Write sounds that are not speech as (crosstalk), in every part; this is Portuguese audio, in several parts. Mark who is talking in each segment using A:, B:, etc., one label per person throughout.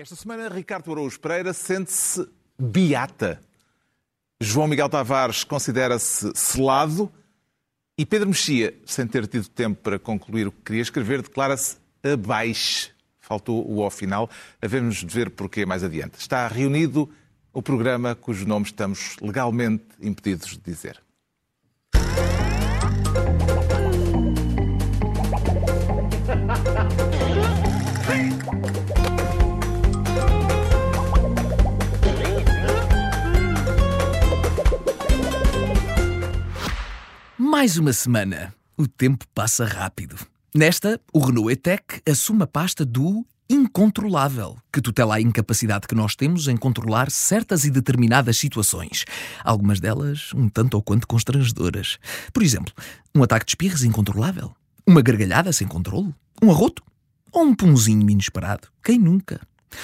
A: Esta semana, Ricardo Araújo Pereira sente-se beata. João Miguel Tavares considera-se selado. E Pedro Mexia, sem ter tido tempo para concluir o que queria escrever, declara-se abaixo. Faltou o ao final. Havemos de ver porquê mais adiante. Está reunido o programa cujo nome estamos legalmente impedidos de dizer.
B: Mais uma semana. O tempo passa rápido. Nesta, o Renault E-Tech assume a pasta do incontrolável, que tutela a incapacidade que nós temos em controlar certas e determinadas situações. Algumas delas um tanto ou quanto constrangedoras. Por exemplo, um ataque de espirros incontrolável, uma gargalhada sem controle, um arroto ou um punzinho inesperado. Quem nunca?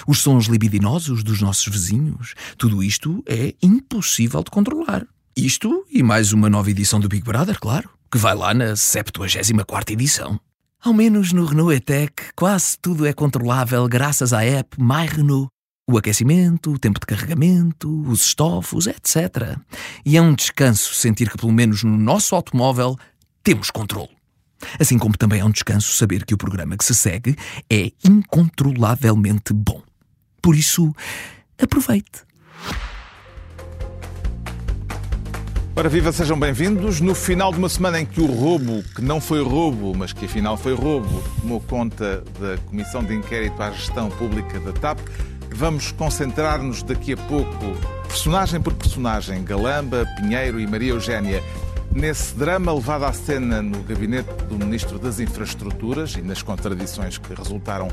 B: Os sons libidinosos dos nossos vizinhos, tudo isto é impossível de controlar. Isto e mais uma nova edição do Big Brother, claro, que vai lá na 74 edição. Ao menos no Renault E-Tech, quase tudo é controlável graças à app My Renault. O aquecimento, o tempo de carregamento, os estofos, etc. E é um descanso sentir que, pelo menos no nosso automóvel, temos controle. Assim como também é um descanso saber que o programa que se segue é incontrolavelmente bom. Por isso, aproveite.
A: Ora, viva, sejam bem-vindos. No final de uma semana em que o roubo, que não foi roubo, mas que afinal foi roubo, tomou conta da Comissão de Inquérito à Gestão Pública da TAP, vamos concentrar-nos daqui a pouco, personagem por personagem, Galamba, Pinheiro e Maria Eugénia, nesse drama levado à cena no gabinete do Ministro das Infraestruturas e nas contradições que resultaram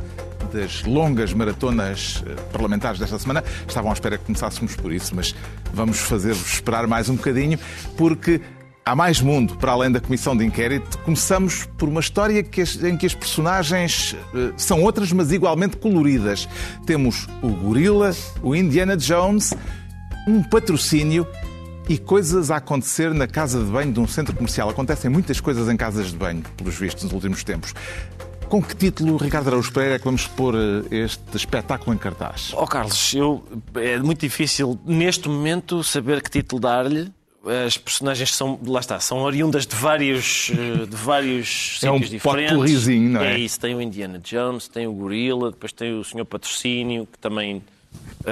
A: das longas maratonas eh, parlamentares desta semana. Estavam à espera que começássemos por isso, mas vamos fazer-vos esperar mais um bocadinho, porque há mais mundo para além da comissão de inquérito. Começamos por uma história em que as personagens eh, são outras, mas igualmente coloridas. Temos o gorila, o Indiana Jones, um patrocínio e coisas a acontecer na casa de banho de um centro comercial. Acontecem muitas coisas em casas de banho, pelos vistos, nos últimos tempos. Com que título, Ricardo Araújo Pereira, é que vamos pôr eh, este espetáculo em cartaz?
C: Oh, Carlos, eu, é muito difícil neste momento saber que título dar-lhe. As personagens são, lá está, são oriundas de vários, eh, de vários (laughs)
A: é
C: sítios
A: um
C: diferentes.
A: não é?
C: É isso, tem o Indiana Jones, tem o Gorila, depois tem o Senhor Patrocínio, que também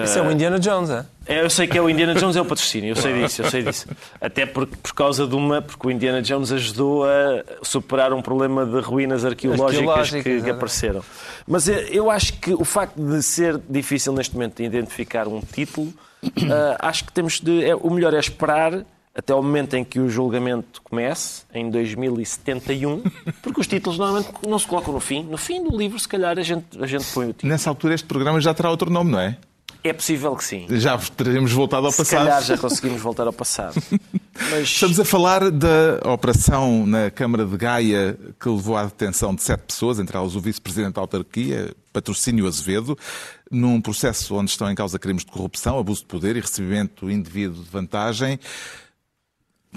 D: isso é o Indiana Jones, é?
C: é? Eu sei que é o Indiana Jones, é o patrocínio, eu sei disso, eu sei disso. Até por, por causa de uma. Porque o Indiana Jones ajudou a superar um problema de ruínas arqueológicas que, que apareceram. Mas eu acho que o facto de ser difícil neste momento de identificar um título, uh, (coughs) acho que temos de. É, o melhor é esperar até ao momento em que o julgamento comece, em 2071, porque os títulos normalmente não se colocam no fim. No fim do livro, se calhar, a gente, a gente põe o título.
A: Nessa altura, este programa já terá outro nome, não é?
C: É possível que sim.
A: Já teremos voltado ao
C: Se
A: passado.
C: Se calhar já conseguimos voltar ao passado. (laughs)
A: Mas... Estamos a falar da operação na Câmara de Gaia que levou à detenção de sete pessoas, entre elas o vice-presidente da autarquia, Patrocínio Azevedo, num processo onde estão em causa crimes de corrupção, abuso de poder e recebimento indevido de vantagem.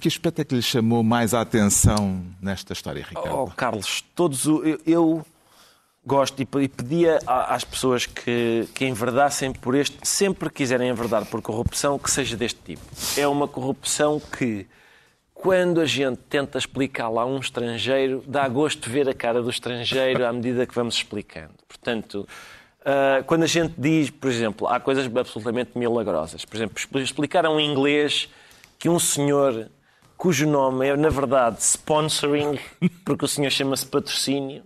A: Que aspecto é que lhe chamou mais a atenção nesta história, Ricardo?
C: Oh, Carlos, todos eu, eu gosto e pedia às pessoas que, que enverdassem por este, sempre quiserem enverdar por corrupção, que seja deste tipo. É uma corrupção que, quando a gente tenta explicá-la a um estrangeiro, dá gosto de ver a cara do estrangeiro à medida que vamos explicando. Portanto, uh, quando a gente diz, por exemplo, há coisas absolutamente milagrosas. Por exemplo, explicar a um inglês que um senhor cujo nome é, na verdade, sponsoring, porque o senhor chama-se patrocínio,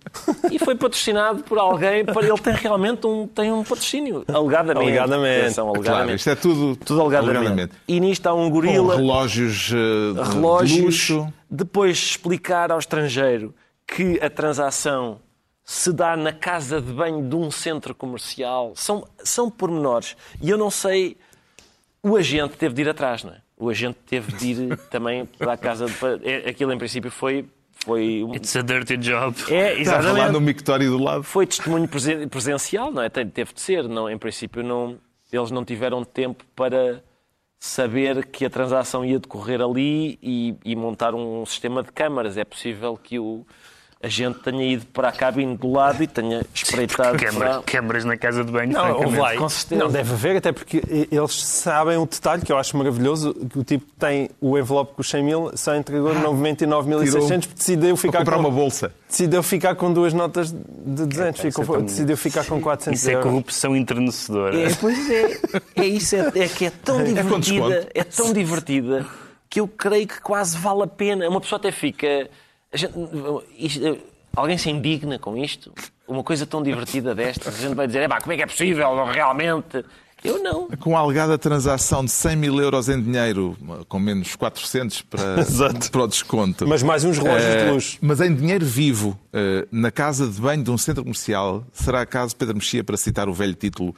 C: e foi patrocinado por alguém para ele ter realmente um, tem um patrocínio, alegadamente.
D: Alegadamente.
C: Atenção, alegadamente.
A: Claro, isto é tudo,
C: tudo alegadamente. alegadamente. E nisto há um gorila...
A: Com relógios, uh, de, relógios de luxo.
C: Depois explicar ao estrangeiro que a transação se dá na casa de banho de um centro comercial. São, são pormenores. E eu não sei... O agente teve de ir atrás, não é? O agente teve de ir (laughs) também para a casa. De... É, aquilo, em princípio, foi. Foi um...
D: It's a dirty job.
C: É, exatamente.
A: Está lá no mictório do lado.
C: Foi testemunho presencial, não é? Teve de ser. Não, em princípio, não, eles não tiveram tempo para saber que a transação ia decorrer ali e, e montar um sistema de câmaras. É possível que o, a gente tenha ido para a cabine do lado e tenha espreitado (laughs) para...
D: Câmaras, câmaras na casa de banho,
E: Não,
D: francamente.
C: com certeza.
E: Não, deve haver, até porque eles sabem um detalhe que eu acho maravilhoso, que o tipo tem o envelope com os 100 mil, só entregou 99.600 porque decidiu ficar,
A: comprar
E: com,
A: uma bolsa.
E: decidiu ficar com duas notas de 200, ficou,
D: isso é
E: decidiu ficar com 400
D: Isso é corrupção entrenecedora.
C: É, pois é. É isso, é, é que é tão
A: com
C: divertida,
A: desconto.
C: é tão divertida que eu creio que quase vale a pena. Uma pessoa até fica. A gente- isto- alguém se indigna com isto? Uma coisa tão divertida destas, a gente vai dizer, "Epá, como é que é possível, realmente? Eu não.
A: Com a alegada transação de 100 mil euros em dinheiro, com menos 400 para, (laughs)
E: Exato.
A: para o desconto.
E: Mas mais uns relógios
A: Eh,
E: de luxo.
A: Mas em dinheiro vivo, eh, na casa de banho de um centro comercial, será caso Pedro Mexia para citar o velho título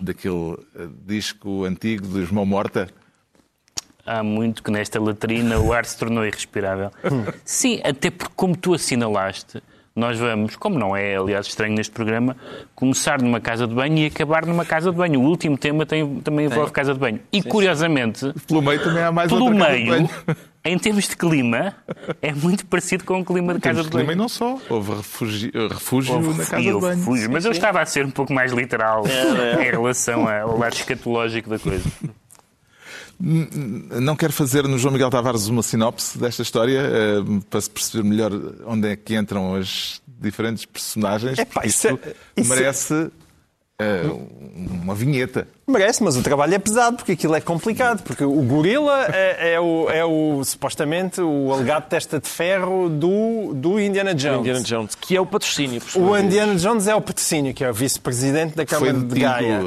A: daquele eh, disco antigo dos Mão Morta?
D: Há muito que nesta latrina o ar se tornou irrespirável. Sim, até porque, como tu assinalaste, nós vamos, como não é, aliás, estranho neste programa, começar numa casa de banho e acabar numa casa de banho. O último tema tem- também envolve casa de banho. E, curiosamente,
A: Pelo meio também há mais
D: pelo
A: outra casa de
D: meio,
A: banho.
D: em termos de clima, é muito parecido com o clima de casa de
A: clima
D: banho.
A: e não só. Houve refúgio, refúgio
D: Houve
A: na casa de banho.
D: refúgio, mas eu estava a ser um pouco mais literal em relação ao lado escatológico da coisa.
A: Não quero fazer no João Miguel Tavares uma sinopse desta história eh, para se perceber melhor onde é que entram as diferentes personagens.
E: Epá, isso é- isso é-
A: merece eh, uma vinheta.
E: Merece, mas o trabalho é pesado, porque aquilo é complicado. Porque o gorila é, é o, é o, supostamente, o alegado testa de ferro do, do Indiana Jones.
C: Indiana Jones, que é o patrocínio. por
E: O. Indiana Jones é o patrocínio, que é o vice-presidente da
A: Foi
E: Câmara de
A: detido.
E: Gaia.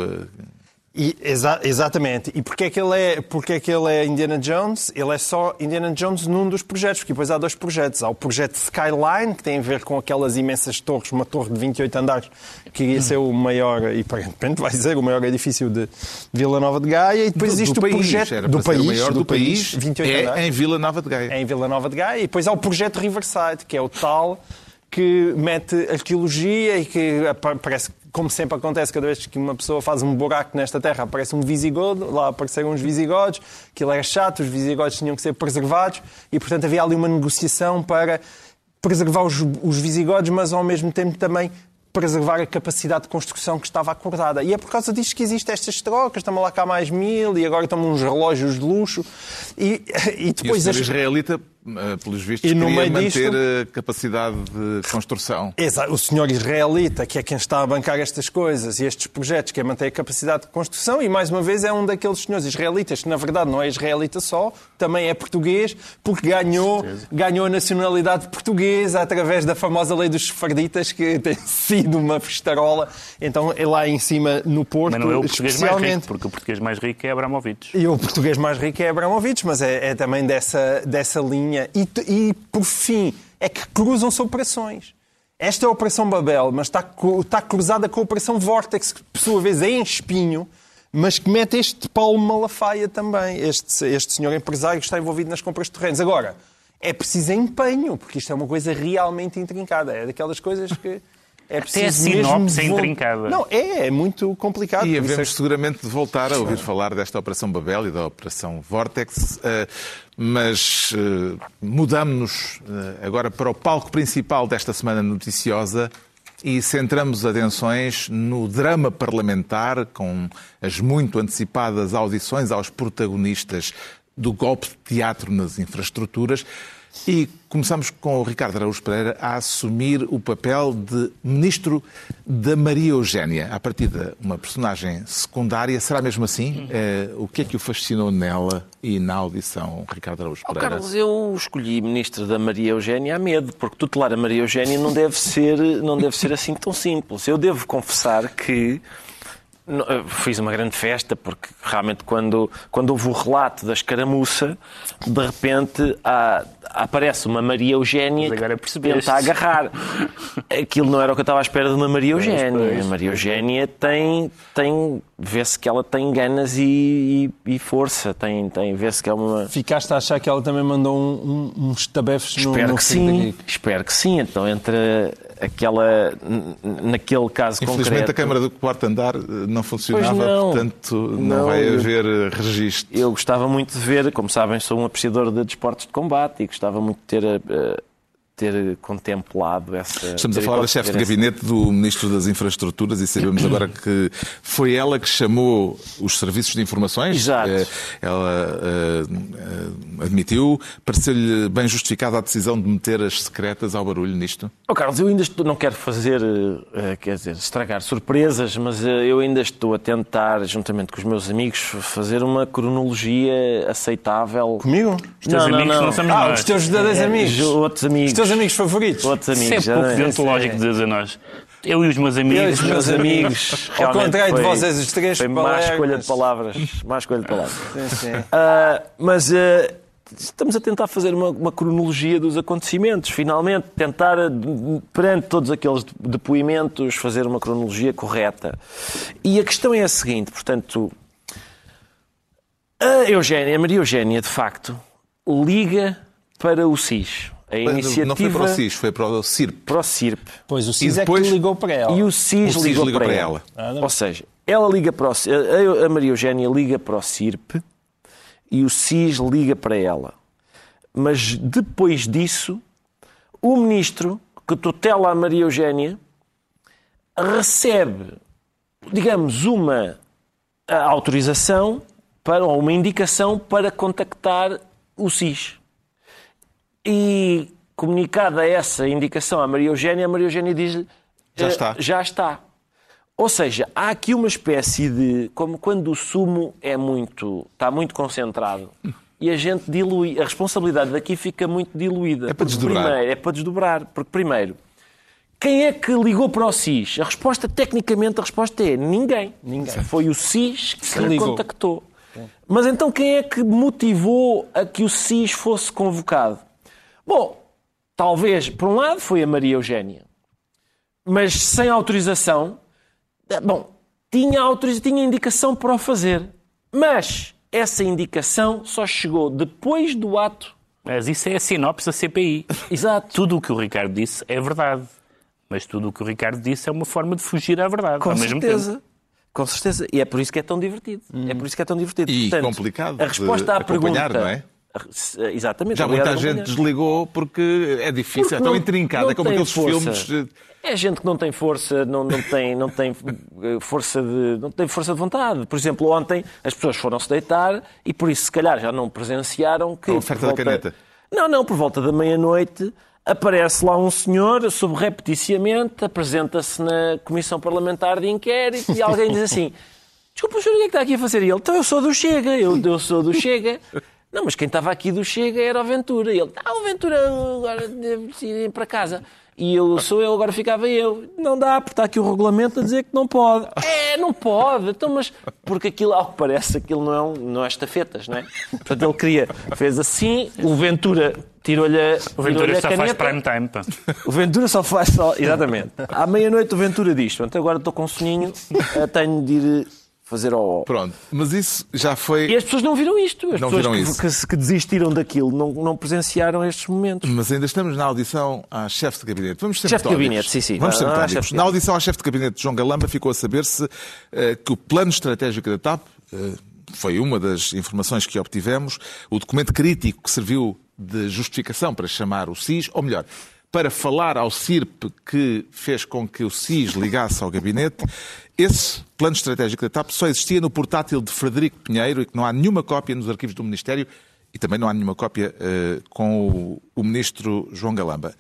E: E, exa- exatamente. E porquê é, que ele é, porquê é que ele é Indiana Jones? Ele é só Indiana Jones num dos projetos, porque depois há dois projetos. Há o projeto Skyline, que tem a ver com aquelas imensas torres, uma torre de 28 andares, que iria ser o maior, e aparentemente vai ser o maior edifício de Vila Nova de Gaia. E depois
A: do-
E: existe
A: do
E: o
A: país.
E: projeto do país,
A: o maior do, país,
E: 28
A: é
E: andares
A: em Vila Nova de Gaia.
E: é em Vila Nova de Gaia. E depois há o projeto Riverside, que é o tal que mete arqueologia e que parece, como sempre acontece, cada vez que uma pessoa faz um buraco nesta terra, aparece um visigodo, lá apareceram uns visigodos, aquilo era chato, os visigodos tinham que ser preservados e, portanto, havia ali uma negociação para preservar os, os visigodos, mas ao mesmo tempo também preservar a capacidade de construção que estava acordada. E é por causa disto que existem estas trocas, estamos lá cá mais mil e agora estão uns relógios de luxo. E, (laughs) e
A: E o
E: depois as-
A: israelita, pelos vistos,
E: E no
A: queria
E: meio
A: manter
E: disto-
A: a capacidade de construção.
E: Exato. O senhor israelita, que é quem está a bancar estas coisas e estes projetos, quer manter a capacidade de construção, e mais uma vez é um daqueles senhores israelitas que, na verdade, não é israelita só, também é português, porque ganhou, ganhou a nacionalidade portuguesa através da famosa lei dos sefarditas, que (laughs) tem sido uma festarola. Então, é lá em cima no Porto,
D: Mas não é o português mais rico, porque o português mais rico é Abramovich.
E: E o português mais rico é Abramovich, mas é, é também dessa, dessa linha. E, t- e, por fim, é que cruzam-se operações. Esta é a Operação Babel, mas está, está cruzada com a Operação Vortex, que por sua vez é em espinho, mas que mete este Paulo Malafaia também, este, este senhor empresário que está envolvido nas compras de terrenos. Agora, é preciso empenho, porque isto é uma coisa realmente intrincada. É daquelas coisas que é preciso
D: a sinopse
E: mesmo
D: é intrincada.
E: Não, é, é muito complicado.
A: E
E: isso é
A: seguramente de voltar a ouvir falar desta Operação Babel e da Operação Vortex, eh, mas eh, mudamos-nos eh, agora para o palco principal desta semana noticiosa e centramos atenções no drama parlamentar, com as muito antecipadas audições aos protagonistas do golpe de teatro nas infraestruturas. E começamos com o Ricardo Araújo Pereira a assumir o papel de ministro da Maria Eugénia. A partir de uma personagem secundária, será mesmo assim? Eh, o que é que o fascinou nela e na audição, Ricardo Araújo
C: Oh,
A: Pereira?
C: Carlos, eu escolhi ministro da Maria Eugénia a medo, porque tutelar a Maria Eugénia não deve ser, não deve ser assim tão simples. Eu devo confessar que fiz uma grande festa, porque realmente quando, quando houve o relato da escaramuça, de repente há- aparece uma Maria Eugénia que tenta agarrar. Aquilo não era o que eu estava à espera de uma Maria Eugénia. A Maria Eugénia tem, tem vê-se que ela tem ganas e, e- e força, tem, tem, vê-se que é uma...
E: Ficaste a achar que ela também mandou um- um- uns tabefes no
C: Espero
E: no
C: que sim, espero que sim. Então, entre aquela. naquele caso
A: Infelizmente
C: concreto.
A: a Câmara do quarto andar eh, não funcionava,
C: não.
A: portanto não,
C: Não,
A: vai haver eh, registro.
C: Eu gostava muito de ver, como sabem, sou um apreciador de desportos de combate e gostava muito de ter a, ter contemplado essa.
A: Estamos a falar da chefe de
C: essa-
A: gabinete do Ministro das Infraestruturas e sabemos (coughs) agora que foi ela que chamou os serviços de informações.
C: Exato.
A: Eh, Ela eh, eh, admitiu. Pareceu-lhe bem justificada a decisão de meter as secretas ao barulho nisto?
C: Oh, Carlos, eu ainda estou, não quero fazer, quer dizer, estragar surpresas, mas eu ainda estou a tentar, juntamente com os meus amigos, fazer uma cronologia aceitável.
E: Comigo?
D: Os teus amigos não somos
E: Ah,
D: nós.
E: os teus verdadeiros
C: É,
E: amigos.
C: Outros amigos.
E: Os teus amigos favoritos.
C: Outros
D: Isso é
C: amigos.
D: pouco deontológico dizer a nós. Eu e os meus amigos.
E: Eu e os meus amigos. Ao contrário de vocês, os três
C: Foi má escolha de palavras. Má escolha de palavras.
E: Sim, sim.
C: Ah, mas ah, estamos a tentar fazer uma, uma cronologia dos acontecimentos, finalmente, tentar, ah, perante todos aqueles depoimentos, fazer uma cronologia correta. E a questão é a seguinte, portanto, a Eugénia, a Maria Eugénia, de facto, liga para o SIS. A iniciativa
A: Não foi para o SIS, foi para o CIRP.
C: para o CIRP.
E: Pois o
A: E
E: CIS
A: depois-
E: é que ligou para ela.
C: E o SIS,
A: O SIS
C: ligou,
A: ligou
C: para,
A: para
C: ela.
E: ela.
C: Ou seja, ela liga para o a- Maria Eugénia liga para o CIRP e o SIS liga para ela. Mas depois disso, o ministro que tutela a Maria Eugénia recebe, digamos, uma autorização para, ou uma indicação para contactar o SIS. E comunicada essa indicação à Maria Eugénia, a Maria Eugénia diz-lhe
A: Já
C: eh,
A: está.
C: Já está. Ou seja, há aqui uma espécie de. como quando o sumo é muito. está muito concentrado e a gente dilui. A responsabilidade daqui fica muito diluída.
A: É para desdobrar.
C: Primeiro, é para desdobrar. Porque, primeiro, quem é que ligou para o SIS? A resposta, tecnicamente, a resposta é ninguém. Ninguém. Foi o SIS que, lhe
E: ligou.
C: contactou. Mas então quem é que motivou a que o SIS fosse convocado? Bom, talvez, por um lado, foi a Maria Eugénia. Mas sem autorização, eh, bom, tinha, autoriza, tinha indicação para o fazer. Mas essa indicação só chegou depois do ato.
D: Mas isso é a sinopse da CPI.
C: Exato.
D: Tudo o que o Ricardo disse é verdade. Mas tudo o que o Ricardo disse é uma forma de fugir à verdade.
C: Com
D: ao mesmo
C: certeza.
D: tempo.
C: Com certeza. E é por isso que é tão divertido. É por isso que é tão divertido.
A: E
C: Portanto,
A: complicado
C: A resposta
A: de
C: à pergunta.
A: não é?
C: Exatamente.
A: Já muita gente desligou porque é difícil,
C: Porque
A: é tão
C: não-
A: intrincado,
C: não
A: é como aqueles
C: força.
A: filmes. eh,
C: É gente que não tem força, não, não tem, não tem eh, força de, não tem força de vontade. Por exemplo, ontem as pessoas foram-se deitar e por isso se calhar já não presenciaram que
A: A oferta
C: por
A: da
C: volta-
A: caneta.
C: Não, não, por volta da meia-noite aparece lá um senhor, subrepeticiamente, apresenta-se na Comissão Parlamentar de Inquérito e alguém diz assim: (laughs) Desculpa, senhor, o que é que está aqui a fazer? E ele, então eu sou do Chega, eu, eu sou do Chega. (laughs) Não, mas quem estava aqui do Chega era o Ventura. E ele, ah, o Ventura agora deve ir para casa. E eu sou eu, agora ficava eu. Não dá, porque está aqui o regulamento a dizer que não pode. É, não pode. Então, mas porque aquilo, ao que parece, aquilo não é, um, não é estafetas, não é? Portanto, ele queria, fez assim, o Ventura tirou-lhe a,
D: O Ventura
C: a
D: só faz prime time. pá.
C: O Ventura só faz só. Exatamente. À meia-noite o Ventura diz: Portanto, agora estou com um soninho, eh, tenho de ir fazer ao.
A: Pronto, mas isso já foi.
C: E as pessoas não viram isto. As
A: Não
C: pessoas
A: viram
C: que,
A: isso.
C: que que desistiram daquilo não, não presenciaram estes momentos.
A: Mas ainda estamos na audição à chefe de gabinete. Vamos ser
C: Chefe de gabinete, sim, sim.
A: Vamos ser
C: de
A: Na audição à chefe de gabinete de João Galamba ficou a saber-se eh, que o plano estratégico da TAP eh, foi uma das informações que obtivemos. O documento crítico que serviu de justificação para chamar o SIS, ou melhor, para falar ao CIRP que fez com que o SIS ligasse ao gabinete. Esse plano estratégico da TAP só existia no portátil de Frederico Pinheiro e que não há nenhuma cópia nos arquivos do Ministério e também não há nenhuma cópia eh, com o, o ministro João Galamba.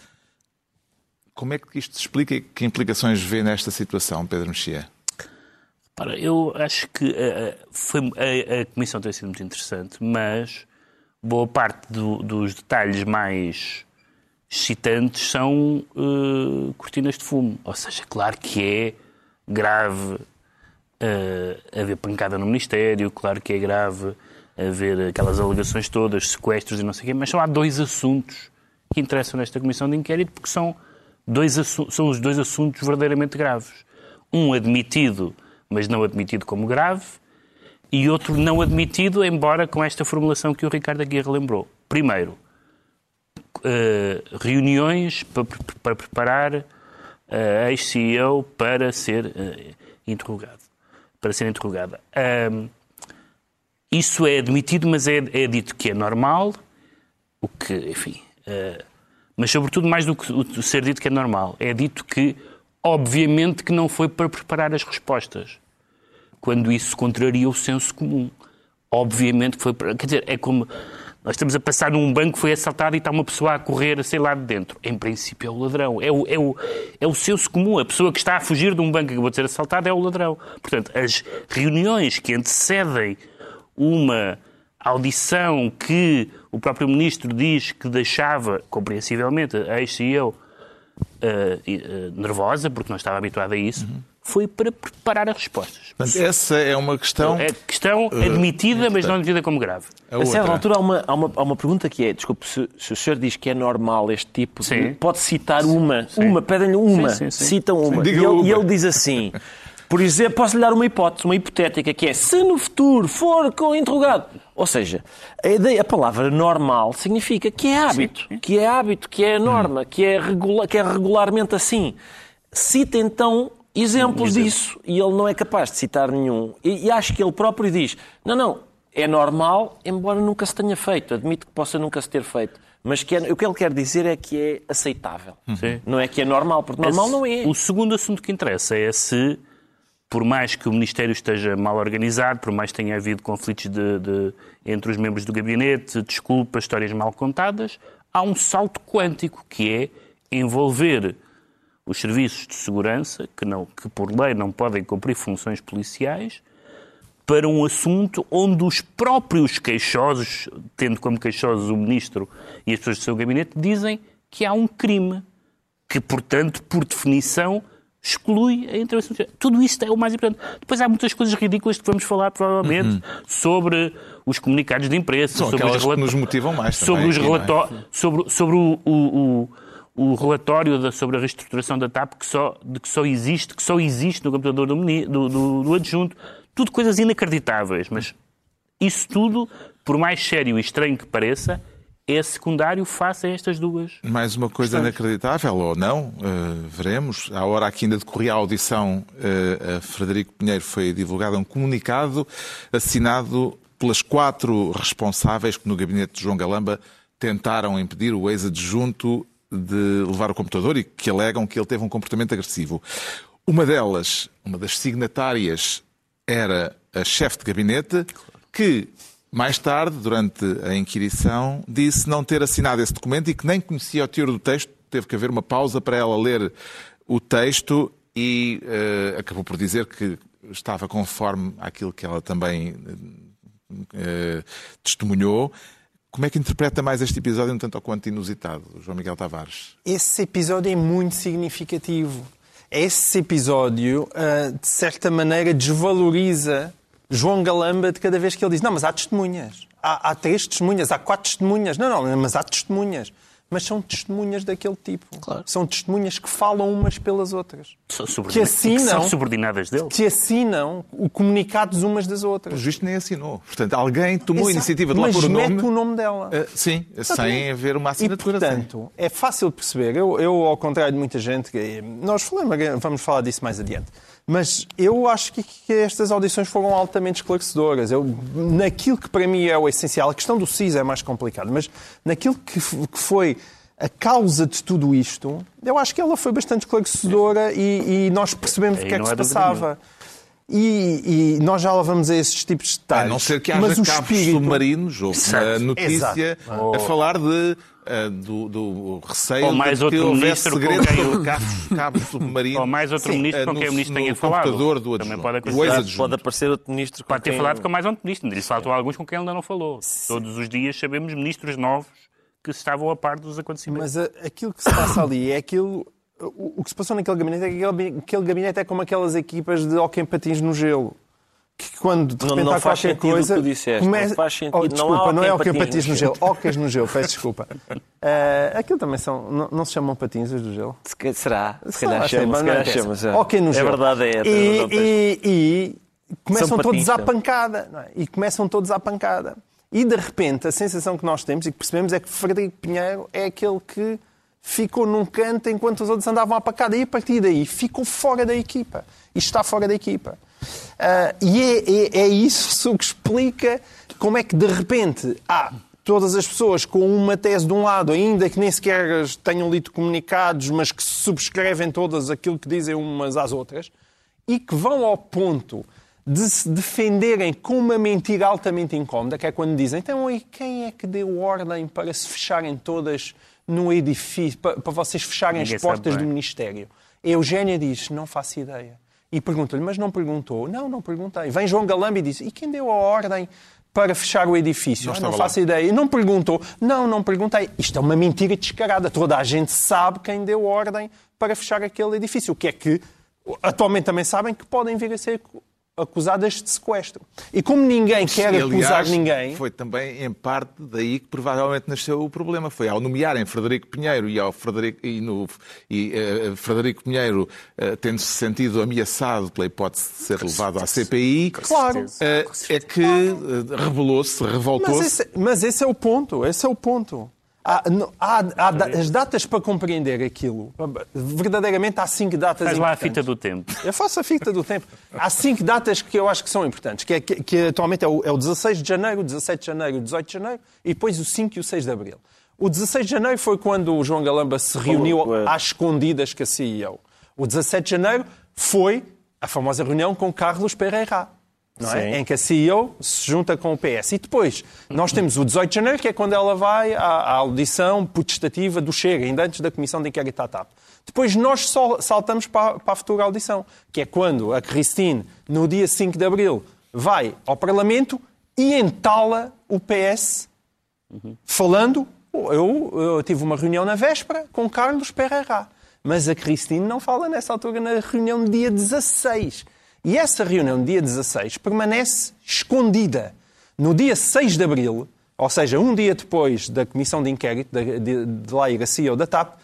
A: Como é que isto se explica e que implicações vê nesta situação, Pedro Mexia?
D: Para, eu acho que eh, foi, a, a comissão tem sido muito interessante, mas boa parte do- dos detalhes mais excitantes são eh, cortinas de fumo. Ou seja, claro que é grave eh, haver pancada no Ministério, claro que é grave haver aquelas alegações todas, sequestros e não sei o quê, mas só há dois assuntos que interessam nesta comissão de inquérito porque são, dois são os dois assuntos verdadeiramente graves. Um admitido, mas não admitido como grave, e outro não admitido, embora com esta formulação que o Ricardo aqui relembrou. Primeiro, eh, reuniões para, para preparar a ex-CEO para ser eh, interrogado. Para ser interrogada. Ahm, isso é admitido, mas é, é dito que é normal, o que, enfim, eh, Mas, sobretudo, mais do que o ser dito que é normal, é dito que, obviamente, que não foi para preparar as respostas. Quando isso contraria o senso comum. Obviamente que foi para. Quer dizer, é como. Nós estamos a passar num banco, foi assaltado e está uma pessoa a correr, sei lá, de dentro. Em princípio é o ladrão. É o, é o, é o senso comum. A pessoa que está a fugir de um banco que acabou de ser assaltado é o ladrão. Portanto, as reuniões que antecedem uma audição que o próprio ministro diz que deixava, compreensivelmente, a ex-CEO uh, uh, nervosa, porque não estava habituado a isso, uhum. Foi para preparar as respostas.
A: Portanto, essa é uma questão...
D: É questão uh, admitida, mas não admitida como grave.
C: A, a certa altura há uma, há, uma, há uma pergunta que é, desculpe, se, se, o senhor diz que é normal este tipo, de, pode citar uma, sim. uma, pedem-lhe uma, sim, sim, citam uma. E ele, uma. e ele diz assim... Por exemplo, posso lhe dar uma hipótese, uma hipotética, que é se no futuro for com interrogado. Ou seja, a, ideia, a palavra normal significa que é hábito, sim. que é hábito, que é norma, hum. que, é regula, que é regularmente assim. Cita então exemplos disso e ele não é capaz de citar nenhum. E, e acho que ele próprio diz: não, não, é normal, embora nunca se tenha feito. Admito que possa nunca se ter feito. Mas que é, o que ele quer dizer é que é aceitável. Sim. Não é que é normal, porque normal Esse, não é.
D: O segundo assunto que interessa é se por mais que o Ministério esteja mal organizado, por mais que tenha havido conflitos de, de, entre os membros do gabinete, desculpas, histórias mal contadas, há um salto quântico que é envolver os serviços de segurança, que, não, que por lei não podem cumprir funções policiais, para um assunto onde os próprios queixosos, tendo como queixosos o ministro e as pessoas do seu gabinete, dizem que há um crime, que, portanto, por definição, exclui a intervenção. Tudo isto é o mais importante. Depois há muitas coisas ridículas que vamos falar, provavelmente, uhum. sobre os comunicados de imprensa,
A: São
D: sobre os
A: que nos motivam mais
D: sobre
A: também,
D: os relatórios, é? sobre, sobre o, o, o, o relatório da, sobre a reestruturação da TAP que só, de que só existe, que só existe no computador do, do, do, do adjunto. Tudo coisas inacreditáveis, mas isso tudo, por mais sério e estranho que pareça, é secundário face a estas duas.
A: Mais uma coisa inacreditável, ou não, uh, veremos. À hora que ainda decorria a audição uh, a Frederico Pinheiro foi divulgado um comunicado assinado pelas quatro responsáveis que no gabinete de João Galamba tentaram impedir o ex-adjunto de levar o computador e que alegam que ele teve um comportamento agressivo. Uma delas, uma das signatárias, era a chefe de gabinete, que mais tarde, durante a inquirição, disse não ter assinado esse documento e que nem conhecia o teor do texto. Teve que haver uma pausa para ela ler o texto e uh, acabou por dizer que estava conforme aquilo que ela também uh, testemunhou. Como é que interpreta mais este episódio, um tanto ou quanto inusitado, João Miguel Tavares?
E: Esse episódio é muito significativo. Esse episódio, uh, de certa maneira, desvaloriza João Galamba de cada vez que ele diz: Não, mas há testemunhas. Há, há três testemunhas, há quatro testemunhas. Não, não, mas há testemunhas mas são testemunhas daquele tipo. Claro. São testemunhas que falam umas pelas outras.
D: Que assinam, que são subordinadas dele.
E: Que assinam o comunicados umas das outras.
A: O juiz nem assinou. Portanto, alguém tomou Exato. a iniciativa de lá pôr o nome.
E: mete o nome dela. Uh,
A: sim, sem haver uma assinatura.
E: E, portanto, é fácil de perceber. Eu, eu, ao contrário de muita gente, nós falamos, vamos falar disso mais adiante. Mas eu acho que, que, estas audições foram altamente esclarecedoras. Eu, naquilo que para mim é o essencial, a questão do CIS é mais complicada, mas naquilo que, que foi a causa de tudo isto, eu acho que ela foi bastante esclarecedora e, e nós percebemos o que é que se passava. E, e, nós já lá vamos a esses tipos de detalhes.
A: A não ser que haja mas cabos espírito... submarinos. Houve uma notícia Exato. a falar de uh, do, do, receio
D: ou mais
A: de
D: outro
A: que
D: houvesse
A: segredo sobre cabos, (laughs) cabos submarinos.
D: Ou mais outro Sim, ministro com quem o ministro tenha falado.
A: Do
C: Também pode, acontecer. pode aparecer outro ministro
D: Pode ter quem... falado com mais um ministro. Lhe faltam alguns com quem ele ainda não falou. Sim. Todos os dias sabemos ministros novos que estavam a par dos acontecimentos.
E: Mas a, aquilo que se passa ali é aquilo o, que se passou naquele gabinete é que aquele, aquele gabinete é como aquelas equipas de hockey patins no gelo que quando de repente
C: não, não
E: há qualquer coisa.
C: Começa... Não faz sentido.
E: Oh, desculpa, não, não é o que patins no gelo. Ocas no gelo, peço desculpa. Uh, (laughs) aquilo também são. Não, não, se chamam patins do gelo?
C: Se, será? Se calhar chama, se calhar chama.
E: Ok no gelo.
C: É verdade, é. é
E: e, e, e começam todos à pancada. É? E começam todos à pancada. E de repente a sensação que nós temos e que percebemos é que Frederico Pinheiro é aquele que ficou num canto enquanto os outros andavam à pancada. E a partir daí ficou fora da equipa. E está fora da equipa. Uh, e é, é, é, isso que explica como é que de repente há todas as pessoas com uma tese de um lado, ainda que nem sequer tenham lido comunicados, mas que subscrevem todas aquilo que dizem umas às outras, e que vão ao ponto de se defenderem com uma mentira altamente incómoda, que é quando dizem, então e quem é que deu ordem para se fecharem todas no edifício, para, para vocês fecharem
D: Ninguém
E: as portas do
D: bem.
E: Ministério? A Eugénia diz, não faço ideia. E pergunta-lhe, mas não perguntou? Não, não perguntei. Vem João Galamba e diz, e quem deu a ordem para fechar o edifício?
A: Não
E: "Ah, não
A: estava lá."
E: faço ideia. E não perguntou? Não, não perguntei. Isto é uma mentira descarada. Toda a gente sabe quem deu ordem para fechar aquele edifício. O que é que atualmente também sabem que podem vir a ser acusadas de sequestro. E como ninguém quer
A: E,
E: acusar
A: aliás,
E: ninguém.
A: Foi também, em parte, daí que provavelmente nasceu o problema. Foi ao nomearem Frederico Pinheiro e, ao Frederico, e, no, e eh, Frederico Pinheiro, eh, tendo-se sentido ameaçado pela hipótese de ser levado à CPI,
E: Claro.
A: eh, é que rebelou-se,
E: Mas
A: revoltou-se.
E: esse, mas esse é o ponto. Esse é o ponto. Há, há- há da- as datas para compreender aquilo. Verdadeiramente há cinco datas
D: Faz lá a fita do tempo.
E: Eu faço a fita do tempo. Há cinco datas que eu acho que são importantes, que, é, que, que atualmente é o, é o 16 de janeiro, o 17 de janeiro, o 18 de janeiro e depois o 5 e o 6 de abril. O 16 de janeiro foi quando o João Galamba se reuniu
C: é.
E: às escondidas com a CEO. O 17 de janeiro foi a famosa reunião com Carlos Pereira. É? Em que a CEO se junta com o PS. E depois, nós temos o 18 de janeiro, que é quando ela vai à, à audição potestativa do Chega, ainda antes da Comissão de Inquérito à TAP. Depois nós saltamos para, para a futura audição, que é quando a Christine, no dia 5 de abril, vai ao Parlamento e entala o PS falando. Eu, eu tive uma reunião na véspera com Carlos Pereira. Mas a Cristine não fala nessa altura na reunião de dia 16. E essa reunião de dia 16 permanece escondida. No dia 6 de abril, ou seja, um dia depois da comissão de inquérito de, de, de lá ir a CEO da TAP,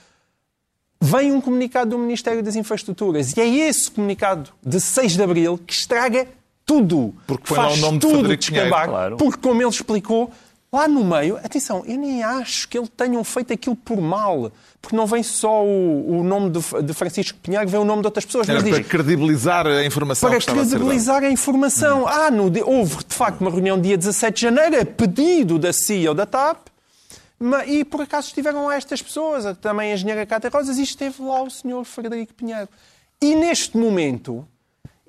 E: vem um comunicado do Ministério das Infraestruturas. E é esse comunicado de 6 de abril que estraga tudo.
A: Porque lá
E: Faz
A: o nome de
E: tudo
A: Frederico Pinheiro,
E: descambar.
D: claro.
E: Porque, como ele explicou, lá no meio, atenção, eu nem acho que ele tenham feito aquilo por mal. Porque não vem só o, o nome de, de Francisco Pinheiro, vem o nome de outras pessoas.
A: Era para
E: diz,
A: credibilizar a informação
E: para
A: estava a
E: credibilizar a informação. Ah, no houve de facto uma reunião dia 17 de janeiro, a pedido da CEO da TAP, e por acaso estiveram lá estas pessoas, também a engenheira Cátia Rosas, e esteve lá o senhor Frederico Pinheiro. E neste momento,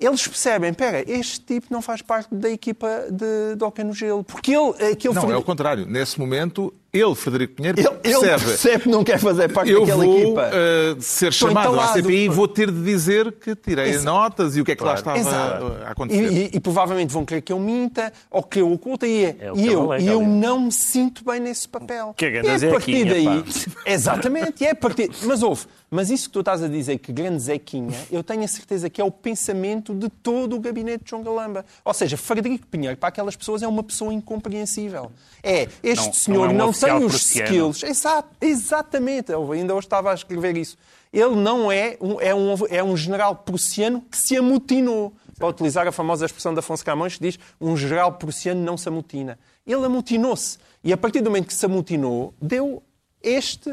E: eles percebem, espera, este tipo não faz parte da equipa de, de Oca no Gelo, porque ele... Aquele
A: Não, é o
E: Frederico-
A: contrário. Nesse momento, ele, Frederico Pinheiro,
E: ele, ele
A: percebe.
E: percebe que não quer fazer parte
A: Eu
E: daquela
A: vou
E: equipa.
A: eh, ser
E: Estou
A: chamado à. CPI e vou ter de dizer que tirei
E: Exato.
A: notas e o que é que lá estava
E: Exato.
A: a acontecer.
E: E, e- e provavelmente vão querer que eu minta ou que eu oculte. E,
D: É
E: e eu,
D: ela é,
E: e eu
D: Cália.
E: não me sinto bem nesse papel.
C: Que é
E: e
C: grande
E: a partir daí.
C: pá.
E: Exatamente, e é a partir. Mas ouve, mas isso que tu estás a dizer, que grande Zequinha, eu tenho a certeza que é o pensamento de todo o gabinete de João Galamba. Ou seja, Frederico Pinheiro, para aquelas pessoas, é uma pessoa incompreensível. É, este
D: Não-
E: senhor
D: não é um
E: não, tem os
D: prussiano.
E: skills. Exato, exatamente. Eu ainda hoje estava a escrever isso. Ele não é um, é um, é um general prussiano que se amotinou. Para utilizar a famosa expressão de Afonso Camões, que diz um general prussiano não se amotina. Ele amotinou-se. E a partir do momento que se amotinou, deu este,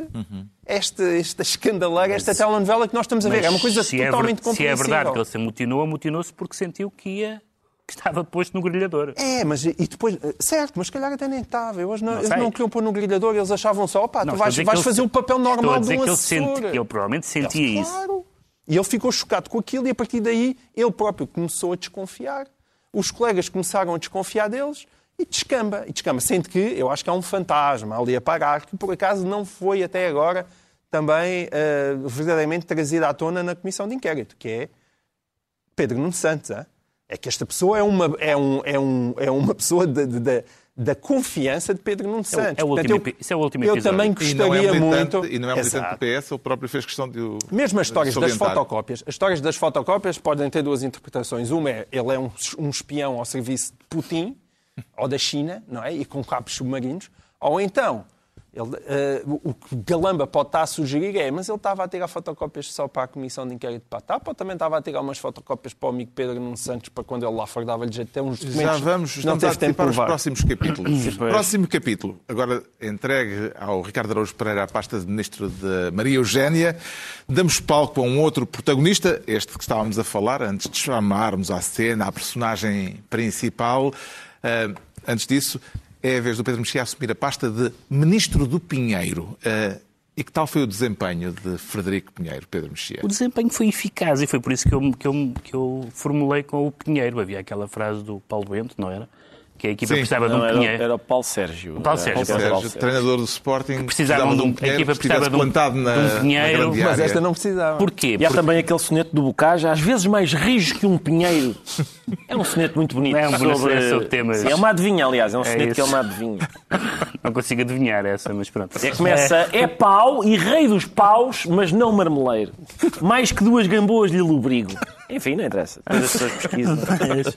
E: este, esta escandaleira, esta telenovela que nós estamos a ver. É uma coisa
D: é
E: totalmente
D: ver- Se é
E: compreensível.
D: verdade que ele se amotinou, amotinou-se porque sentiu que ia que estava posto no grelhador.
E: É, mas e depois, certo, mas se calhar até nem estava. Eles não,
D: Não
E: eles não queriam pôr no grelhador, eles achavam só, opá,
D: Não,
E: tu
D: estou
E: vais, vais
D: ele
E: fazer o papel
D: Estou
E: normal
D: a
E: de um
D: que ele, sente, ele provavelmente sentia isso.
E: Claro. E ele ficou chocado com aquilo e a partir daí ele próprio começou a desconfiar. Os colegas começaram a desconfiar deles e descamba. E descamba, sendo que eu acho que há um fantasma ali a parar que por acaso não foi até agora também eh, verdadeiramente trazido à tona na comissão de inquérito, que é Pedro Nuno Santos. hã? É que esta pessoa é uma, é um, é um, é uma pessoa da- da- da confiança de Pedro Nuno Santos.
D: é o último
E: Portanto,
D: epi- isso é o último
E: eu
D: episódio.
E: também
A: E não é
E: gostaria
A: militante,
E: muito.
A: e não é militante
E: Exato.
A: do PS, ele próprio fez questão de o
E: Mesmo as histórias
A: de
E: das fotocópias. As histórias das fotocópias podem ter duas interpretações. Uma é ele é um, um espião ao serviço de Putin ou da China, não é? E com cabos submarinos. Ou então, ele, eh, o que Galamba pode estar a sugerir é, mas ele estava a tirar fotocópias só para a Comissão de Inquérito para a TAP ou também estava a tirar umas fotocópias para o amigo Pedro Nuno Santos para quando ele lá for dava-lhe jeito ter uns documentos.
A: Já vamos,
E: não
A: estamos
E: tempo de
A: os próximos capítulos. Próximo capítulo, agora entregue ao Ricardo Araújo Pereira a pasta de Ministro de Maria Eugénia. Damos palco a um outro protagonista, este que estávamos a falar, antes de chamarmos à cena a personagem principal. Ah, antes disso, é a vez do Pedro Mexia assumir a pasta de Ministro do Pinheiro. Uh, e que tal foi o desempenho de Frederico Pinheiro, Pedro Mexia?
D: O desempenho foi eficaz e foi por isso que eu, que eu, que eu formulei com o Pinheiro. Havia aquela frase do Paulo Bento, não era? Que a equipa Sim. precisava
C: não,
D: de um
C: era,
D: Pinheiro.
C: Era o Paulo Sérgio.
D: O Paulo Sérgio,
A: Paulo Sérgio, Sérgio treinador do Sporting.
D: Precisavam de um, Pinheiro, a equipa precisava de um, na, de um Pinheiro.
E: Mas esta não precisava.
D: Porquê?
C: E há também aquele soneto do Bocage, às vezes mais rijo que um Pinheiro. É um soneto muito bonito.
D: É um sobre, sobre temas.
C: Sim, é uma adivinha, aliás. É um é soneto isso. que é uma adivinha. (laughs)
D: Não consigo adivinhar essa, mas pronto.
C: É, começa, é pau e rei dos paus, mas não marmeleiro. Mais que duas gamboas lhe lubrigo. Enfim, não interessa. Depois as pessoas pesquisam. (laughs)
D: Mas,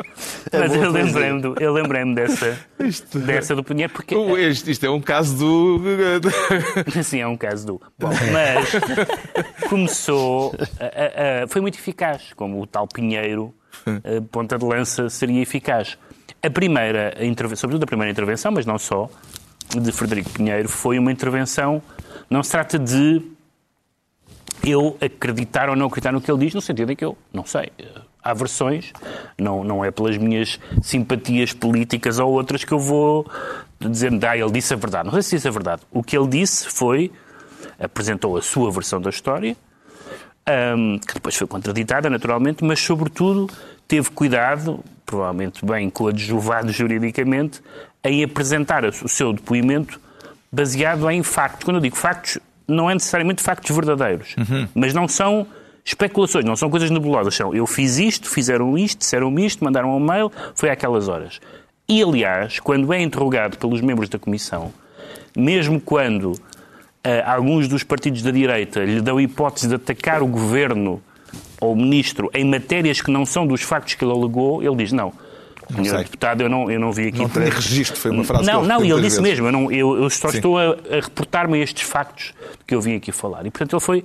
D: mas eu lembrei-me lembrei dessa, isto, dessa do Pinheiro porque...
A: Isto, isto é um caso do... (laughs)
D: Sim, é um caso do... Bom, mas começou... A, a, a, foi muito eficaz, como o tal Pinheiro, a (laughs) ponta de lança, seria eficaz. A primeira intervenção, sobretudo a primeira intervenção, mas não só, de Frederico Pinheiro, foi uma intervenção... Não se trata de eu acreditar ou não acreditar no que ele diz, no sentido em que eu não sei. Há versões, não, não é pelas minhas simpatias políticas ou outras que eu vou dizer, ah, ele disse a verdade. Não sei se disse a verdade. O que ele disse foi, apresentou a sua versão da história, um, que depois foi contraditada, naturalmente, mas, sobretudo, teve cuidado, provavelmente bem coadjuvado juridicamente, em apresentar o seu depoimento baseado em factos. Quando eu digo factos, não é necessariamente factos verdadeiros, uhum. mas não são especulações, não são coisas nebulosas. São eu fiz isto, fizeram isto, disseram isto, mandaram um mail, foi àquelas horas. E, aliás, quando é interrogado pelos membros da Comissão, mesmo quando uh, alguns dos partidos da direita lhe dão hipótese de atacar o governo ou o ministro em matérias que não são dos factos que ele alegou, ele diz: não, Senhor deputado, eu não, eu não vi aqui.
A: Não tenho registro, foi uma frase
D: não,
A: que
D: Não, não, ele disse vezes. mesmo. Eu, não, eu, eu só Sim. estou a, a reportar-me estes factos que eu vim aqui falar. E, portanto, ele foi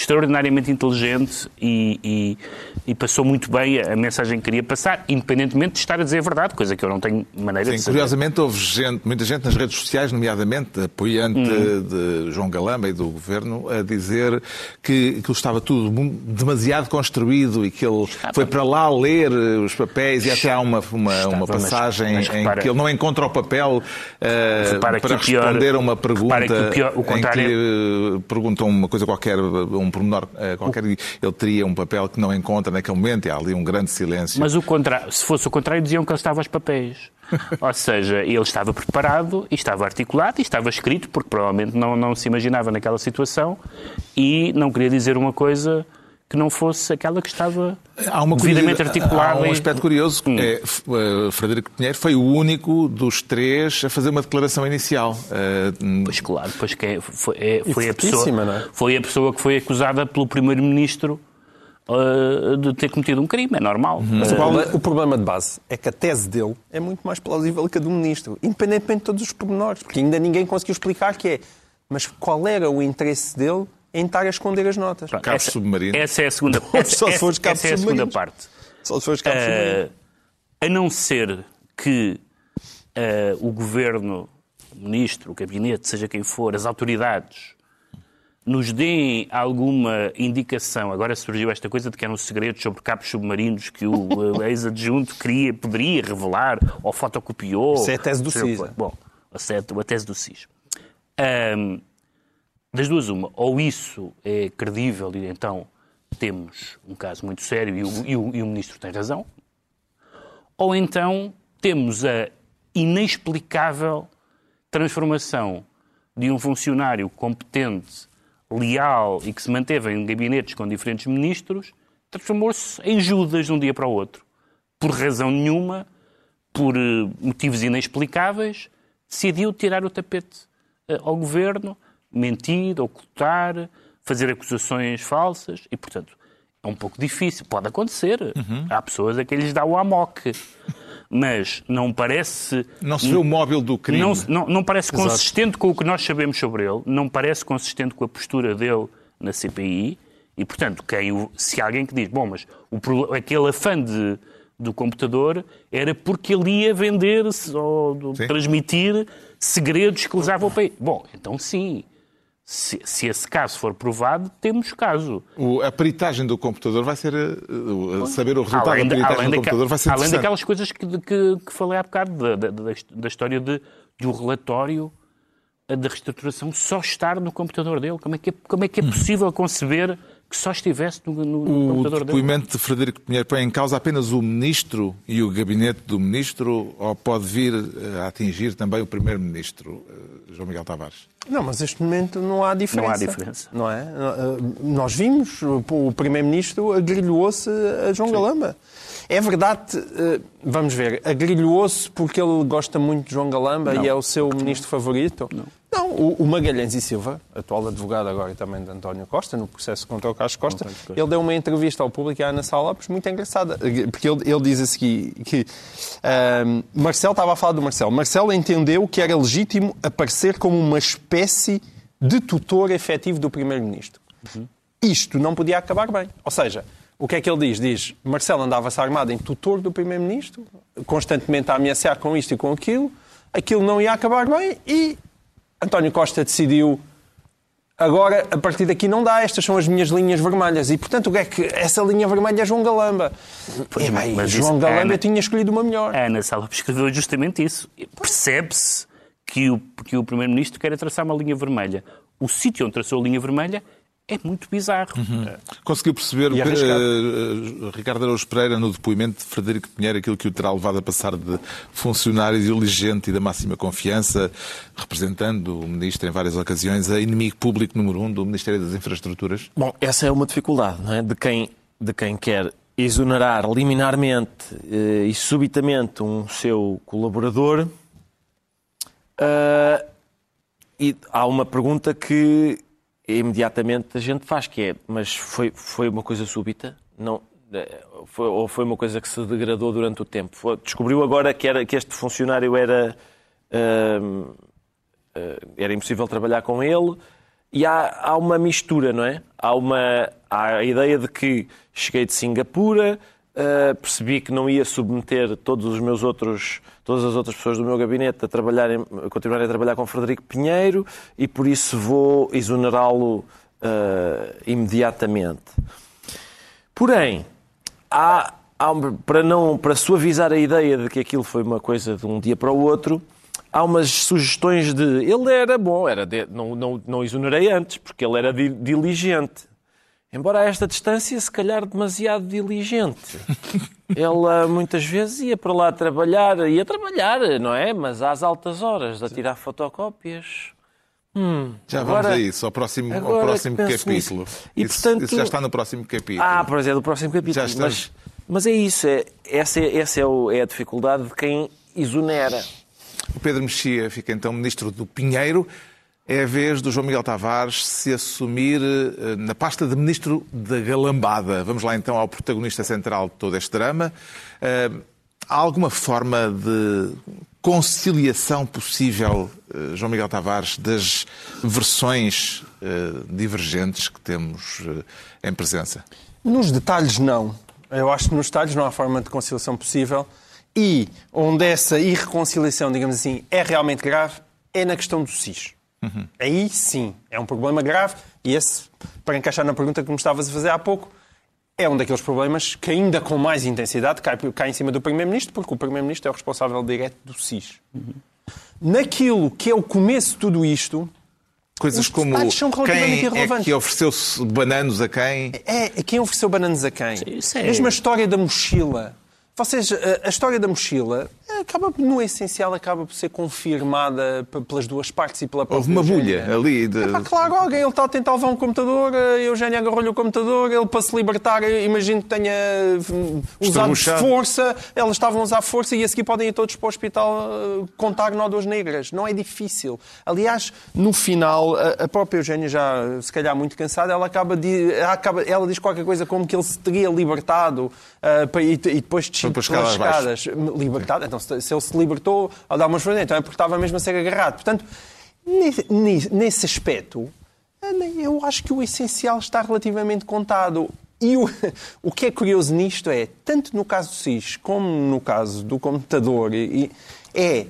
D: extraordinariamente inteligente e, e, e, passou muito bem a mensagem que queria passar, independentemente de estar a dizer a verdade, coisa que eu não tenho maneira
A: Sim,
D: de saber.
A: Curiosamente, houve gente, muita gente nas redes sociais, nomeadamente apoiante hum. de João Galamba e do governo, a dizer que aquilo estava tudo demasiado construído e que ele Estava. foi para lá ler os papéis e até há uma, uma, Estava, uma passagem mas, mas em que ele não encontra o papel uh, para responder pior, a uma pergunta pior, em que lhe é- perguntam uma coisa qualquer, um um pormenor uh, qualquer, ele teria um papel que não encontra naquele momento e há ali um grande silêncio.
D: Mas o contrário, se fosse o contrário, diziam que ele estava aos papéis. (laughs) Ou seja, ele estava preparado e estava articulado e estava escrito, porque provavelmente não, não se imaginava naquela situação e não queria dizer uma coisa que não fosse aquela que estava há uma devidamente articulada.
A: Há um aspecto curioso, hum. é, uh, Frederico Pinheiro foi o único dos três a fazer uma declaração inicial.
D: Uh, pois claro, pois que é, foi, é, foi a pessoa, é? foi a pessoa que foi acusada pelo primeiro-ministro uh, de ter cometido um crime, é normal.
E: Uhum. Mas o, o problema de base é que a tese dele é muito mais plausível que a do ministro, independentemente de todos os pormenores, porque ainda ninguém conseguiu explicar que é. Mas qual era o interesse dele em estar a esconder as notas.
A: Pronto, cabos submarinos.
D: Essa é a segunda, essa, (laughs) Só se for essa, essa é a segunda parte.
E: Só se for cabos uh,
D: A não ser que uh, o governo, o ministro, o gabinete, seja quem for, as autoridades, nos deem alguma indicação. Agora surgiu esta coisa de que eram segredos sobre cabos submarinos que o (laughs) ex-adjunto queria, poderia revelar ou fotocopiou.
E: Isso é a tese do CIS.
D: Bom, a tese do CIS. Um, das duas, uma, ou isso é credível e então temos um caso muito sério e o, e o, e o Ministro tem razão, ou então temos a inexplicável transformação de um funcionário competente, leal e que se manteve em gabinetes com diferentes ministros, transformou-se em Judas de um dia para o outro. Por razão nenhuma, por eh, motivos inexplicáveis, decidiu tirar o tapete eh, ao governo mentir, ocultar, fazer acusações falsas e, portanto, é um pouco difícil. Pode acontecer. Uhum. Há pessoas a quem lhes dá o amok. Mas não parece.
A: Não se vê o móvel do crime.
D: Não, não, não parece Exato. consistente com o que nós sabemos sobre ele, não parece consistente com a postura dele na CPI. E, portanto, quem, se alguém que diz, bom, mas o, aquele afã de, do computador era porque ele ia vender ou Sim. transmitir segredos que lesavam o país. Bom, então sim, se, se, esse caso for provado, temos caso.
A: O, a peritagem do computador vai ser. Uh, saber o resultado além da peritagem do computador vai ser
D: Além daquelas coisas que, que, que falei há bocado, da, da, da, história de do relatório da reestruturação só estar no computador dele? Como é que é, como é, que é possível conceber que só estivesse no, no, no
A: O
D: computador dele?
A: depoimento de Frederico Pinheiro põe em causa apenas o ministro e o gabinete do ministro ou pode vir eh, a atingir também o primeiro-ministro, eh, João Miguel Tavares?
E: Não, mas neste momento não há diferença.
D: Não há diferença.
E: Não é? Nós vimos, o Primeiro-Ministro agrilhoou-se a João Galamba. É verdade, eh, vamos ver, agrilhoou-se porque ele gosta muito de João Galamba
D: Não.
E: e é o seu ministro favorito?
D: Não.
E: Não, o Magalhães e Silva, atual advogado agora também de António Costa, no processo contra o Carlos Costa, ele deu uma entrevista ao público à Ana Sá Lopes muito engraçada, porque ele, ele diz a seguir que ahm, Marcelo estava a falar do Marcelo. Marcelo entendeu que era legítimo aparecer como uma espécie de tutor efetivo do Primeiro-Ministro. Isto não podia acabar bem. Ou seja, o que é que ele diz? Diz, Marcelo andava-se armado em tutor do Primeiro-Ministro, constantemente a ameaçar com isto e com aquilo, aquilo não ia acabar bem e António Costa decidiu Agora, a partir daqui não dá, estas são as minhas linhas vermelhas. E, portanto, o que é que essa linha vermelha é João Galamba? E, bem,
D: mas
E: João
D: isso-
E: Galamba
D: Ana-
E: eu tinha escolhido uma melhor.
D: A Ana Salva escreveu justamente isso. Percebe-se que o, que o Primeiro-Ministro quer traçar uma linha vermelha. O sítio onde traçou a linha vermelha é muito bizarro.
A: Conseguiu perceber,
E: E
A: eh, eh, Ricardo Araújo Pereira, no depoimento de Frederico Pinheiro, aquilo que o terá levado a passar de funcionário diligente e da máxima confiança, representando o ministro em várias ocasiões, a inimigo público número um do Ministério das Infraestruturas?
C: Bom, essa é uma dificuldade, não é? De quem, de quem quer exonerar liminarmente eh, e subitamente um seu colaborador. Ah, e há uma pergunta que imediatamente a gente faz, que é, mas foi, foi uma coisa súbita? Não, eh, foi, ou foi uma coisa que se degradou durante o tempo? Foi- descobriu agora que, era, que este funcionário era... ah, eh, era impossível trabalhar com ele. E há, há uma mistura, não é? Há, uma, há a ideia de que cheguei de Singapura, eh, percebi que não ia submeter todos os meus outros, todas as outras pessoas do meu gabinete a, trabalharem, a continuarem a trabalhar com Frederico Pinheiro e por isso vou exonerá-lo eh, imediatamente. Porém, há, há para, não, para suavizar a ideia de que aquilo foi uma coisa de um dia para o outro, há umas sugestões de. Ele era bom, era de- não, não, não exonerei antes, porque ele era di- diligente. Embora a esta distância, se calhar demasiado diligente. (laughs) Ele muitas vezes ia para lá trabalhar, ia trabalhar, não é? Mas às altas horas, a tirar fotocópias.
A: Já
C: Agora-
A: vamos a isso, ao próximo, ao próximo capítulo.
C: E,
A: isso,
C: portanto-
A: isso já está no próximo capítulo.
C: Ah, pois é, do próximo capítulo.
A: Já estamos.
C: Mas, mas é isso, é, essa, é, essa é, o- é a dificuldade de quem exonera.
A: O Pedro Mexia fica então ministro do Pinheiro. É a vez do João Miguel Tavares se assumir eh, na pasta de ministro da Galambada. Vamos lá então ao protagonista central de todo este drama. Eh, Há alguma forma de conciliação possível, eh, João Miguel Tavares, das versões divergentes que temos em presença?
E: Nos detalhes, não. Eu acho que nos detalhes não há forma de conciliação possível. E onde essa irreconciliação, digamos assim, é realmente grave, é na questão do SIS. Aí sim, é um problema grave. E esse, para encaixar na pergunta que me estavas a fazer há pouco, é um daqueles problemas que ainda com mais intensidade cai, cai em cima do Primeiro-Ministro, porque o Primeiro-Ministro é o responsável direto do SIS. Naquilo que é o começo de tudo isto,
A: Coisas
E: Os
A: como
E: detalhes são relativamente
A: quem é que ofereceu bananos a quem?
E: É, quem ofereceu bananas a quem?
D: isso é-
E: Mesmo a história da mochila. Vocês, a, a história da mochila, acaba, no essencial, acaba por ser confirmada pelas duas partes e pela própria
A: Houve uma bulha ali de...
E: Claro, alguém ele está a tentar levar um computador, a Eugénia agarrou-lhe o computador, ele para se libertar, imagino que tenha hum, usado força, elas estavam a usar força e a seguir podem ir todos para o hospital eh, contar nódoas negras. Não é difícil. Aliás, no final, a, própria Eugénia, já se calhar muito cansada, ela acaba de. ela acaba- ela diz qualquer coisa como que ele se teria libertado para- e, e depois descido pelas
A: escadas.
E: Libertado? Então, se, se ele se libertou ao dar umas forças, então é porque estava mesmo a ser agarrado. Portanto, nesse, aspecto, eu acho que o essencial está relativamente contado. E o, (laughs) o que é curioso nisto é, tanto no caso do SIS como no caso do computador, e- é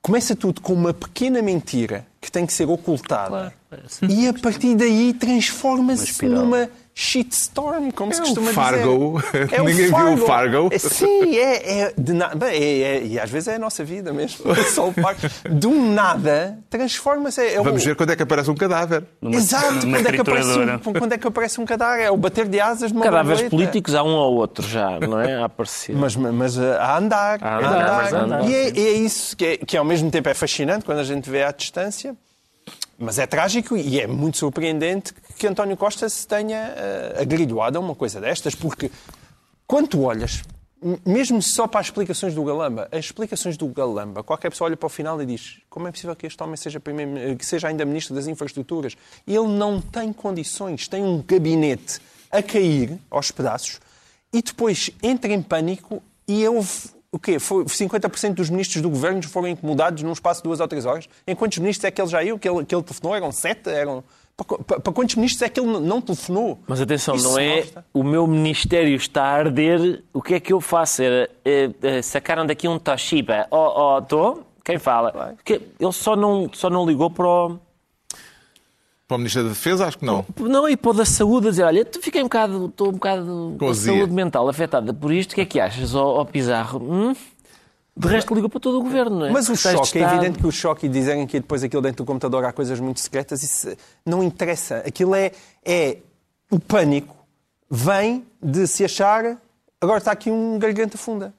E: começa tudo com uma pequena mentira que tem que ser ocultada.
D: Claro, é.
E: E a partir daí transforma-se
C: espiral.
E: numa shitstorm, como se
A: É o
E: costuma
A: Fargo.
E: dizer. (laughs) É (laughs)
A: Ninguém viu o Fargo.
E: É, sim, é, é, de na... Bem, é, é- e às vezes é a nossa vida mesmo. (laughs) Só o Fargo. Do nada, transforma-se. É, é o-
A: Vamos ver quando é que aparece um cadáver.
D: Numa-
E: Exato,
D: numa
E: quando é, que aparece um, quando é que aparece um cadáver? É o bater de asas de uma
C: Cadáveres
E: borboleta.
C: políticos há um ou outro já, não é? A aparecer.
E: Mas, mas uh, a andar.
C: A
E: a
C: andar,
E: andar.
C: mas a andar.
E: E é, é isso que, é, que ao mesmo tempo é fascinante quando a gente vê à distância, mas é trágico e é muito surpreendente que António Costa se tenha uh, a uma coisa destas, porque quando olhas, mesmo só para as explicações do Galamba, as explicações do Galamba, qualquer pessoa olha para o final e diz como é possível que este homem seja, primeiro, que seja ainda Ministro das Infraestruturas? Ele não tem condições, tem um gabinete a cair aos pedaços e depois entra em pânico e houve o quê? Foi 50% dos ministros do governo foram incomodados num espaço de duas ou três horas. Em quantos ministros é que ele já ia? Que ele, que ele telefonou? Eram sete? Eram... Para, para- quantos ministros é que ele não telefonou?
C: Mas atenção,
E: Isso
C: não é
E: mostra.
C: o meu ministério está a arder, o que é que eu faço? Era, eh, eh, sacaram daqui um Toshiba. Oh, oh, tô? Quem fala? Porque ele só não, só não ligou para o...
A: Para o Ministro da Defesa, acho que não.
C: Não, e para o da saúde a dizer, olha, tu fiquei um bocado, estou um bocado com a saúde mental afetada por isto, o que é que achas, ó ó Pizarro? Hum? De resto ligou para todo o governo, não é?
E: Mas o choque, é evidente que o choque e dizerem que depois aquilo dentro do computador há coisas muito secretas, isso não interessa. Aquilo é, é o pânico vem de se achar agora está aqui um garganta funda.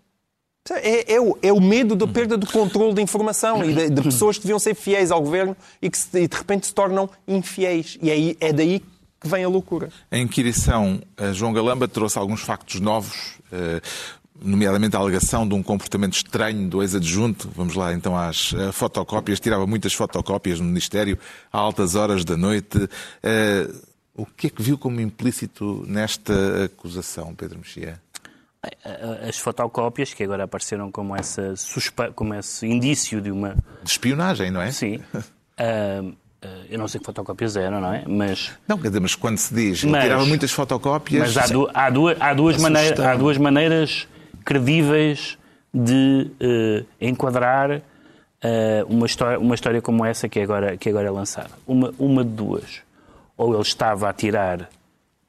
E: É, é o, é o medo da perda do controle de informação e de, de pessoas que deviam ser fiéis ao governo e que se- e de repente se tornam infiéis. E aí, é daí que vem a loucura.
A: A inquirição, a João Galamba trouxe alguns factos novos, eh, nomeadamente a alegação de um comportamento estranho do ex-adjunto. Vamos lá então às eh, fotocópias. Tirava muitas fotocópias no Ministério a altas horas da noite. Eh, O que é que viu como implícito nesta acusação, Pedro Mexia?
D: As fotocópias, que agora apareceram como, essa suspe... como esse indício de uma.
A: De espionagem, não é?
D: Sim. (laughs) Ah, eu não sei que fotocópias eram, não é? Mas,
A: Não, quer dizer, mas quando se diz,
D: Mas-
A: tirava muitas fotocópias.
D: mas há, du- há duas, há, duas maneiras, há duas maneiras credíveis de eh, enquadrar eh, uma, história, uma história como essa que agora, que agora é lançada. Uma, uma de duas. Ou ele estava a tirar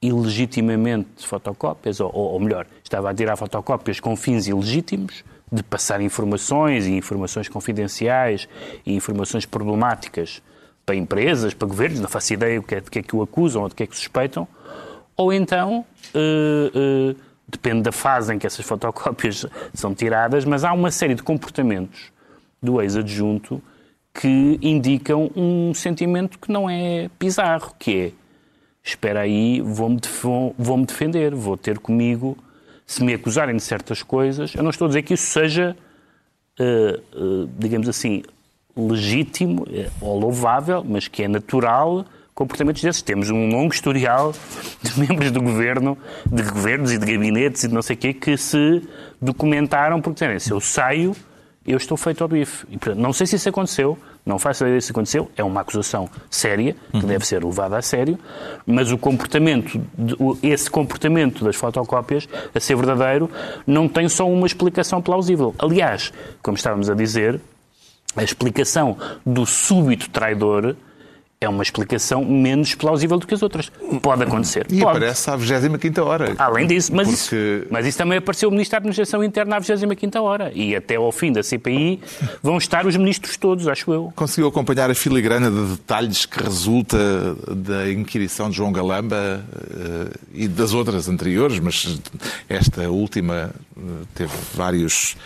D: ilegitimamente fotocópias, ou, ou ou melhor, estava a tirar fotocópias com fins ilegítimos, de passar informações e informações confidenciais e informações problemáticas para empresas, para governos, não faço ideia do que é, de que é que o acusam ou de que é que suspeitam, ou então, eh, eh, depende da fase em que essas fotocópias são tiradas, mas há uma série de comportamentos do ex-adjunto que indicam um sentimento que não é bizarro, que é espera aí, vou-me vou- defender, vou ter comigo, se me acusarem de certas coisas, eu não estou a dizer que isso seja, eh, eh, digamos assim, legítimo eh, ou louvável, mas que é natural comportamentos desses. Temos um longo historial de (laughs) membros do governo, de governos e de gabinetes e de não sei o quê, que se documentaram porque dizem, se eu saio, eu estou feito ao bife. E, portanto, não sei se isso aconteceu, não faço ideia se aconteceu, é uma acusação séria, que deve ser levada a sério, mas o comportamento, esse comportamento das fotocópias, a ser verdadeiro, não tem só uma explicação plausível. Aliás, como estávamos a dizer, a explicação do súbito traidor é uma explicação menos plausível do que as outras. Pode acontecer.
A: E
D: Pode.
A: aparece à 25 hora.
D: Além disso, mas,
A: Porque-
D: isso, mas isso também apareceu o Ministro da Administração Interna à 25ª hora. E até ao fim da CPI vão estar os ministros todos, acho eu.
A: Conseguiu acompanhar a filigrana de detalhes que resulta da inquirição de João Galamba eh, e das outras anteriores, mas esta última eh, teve vários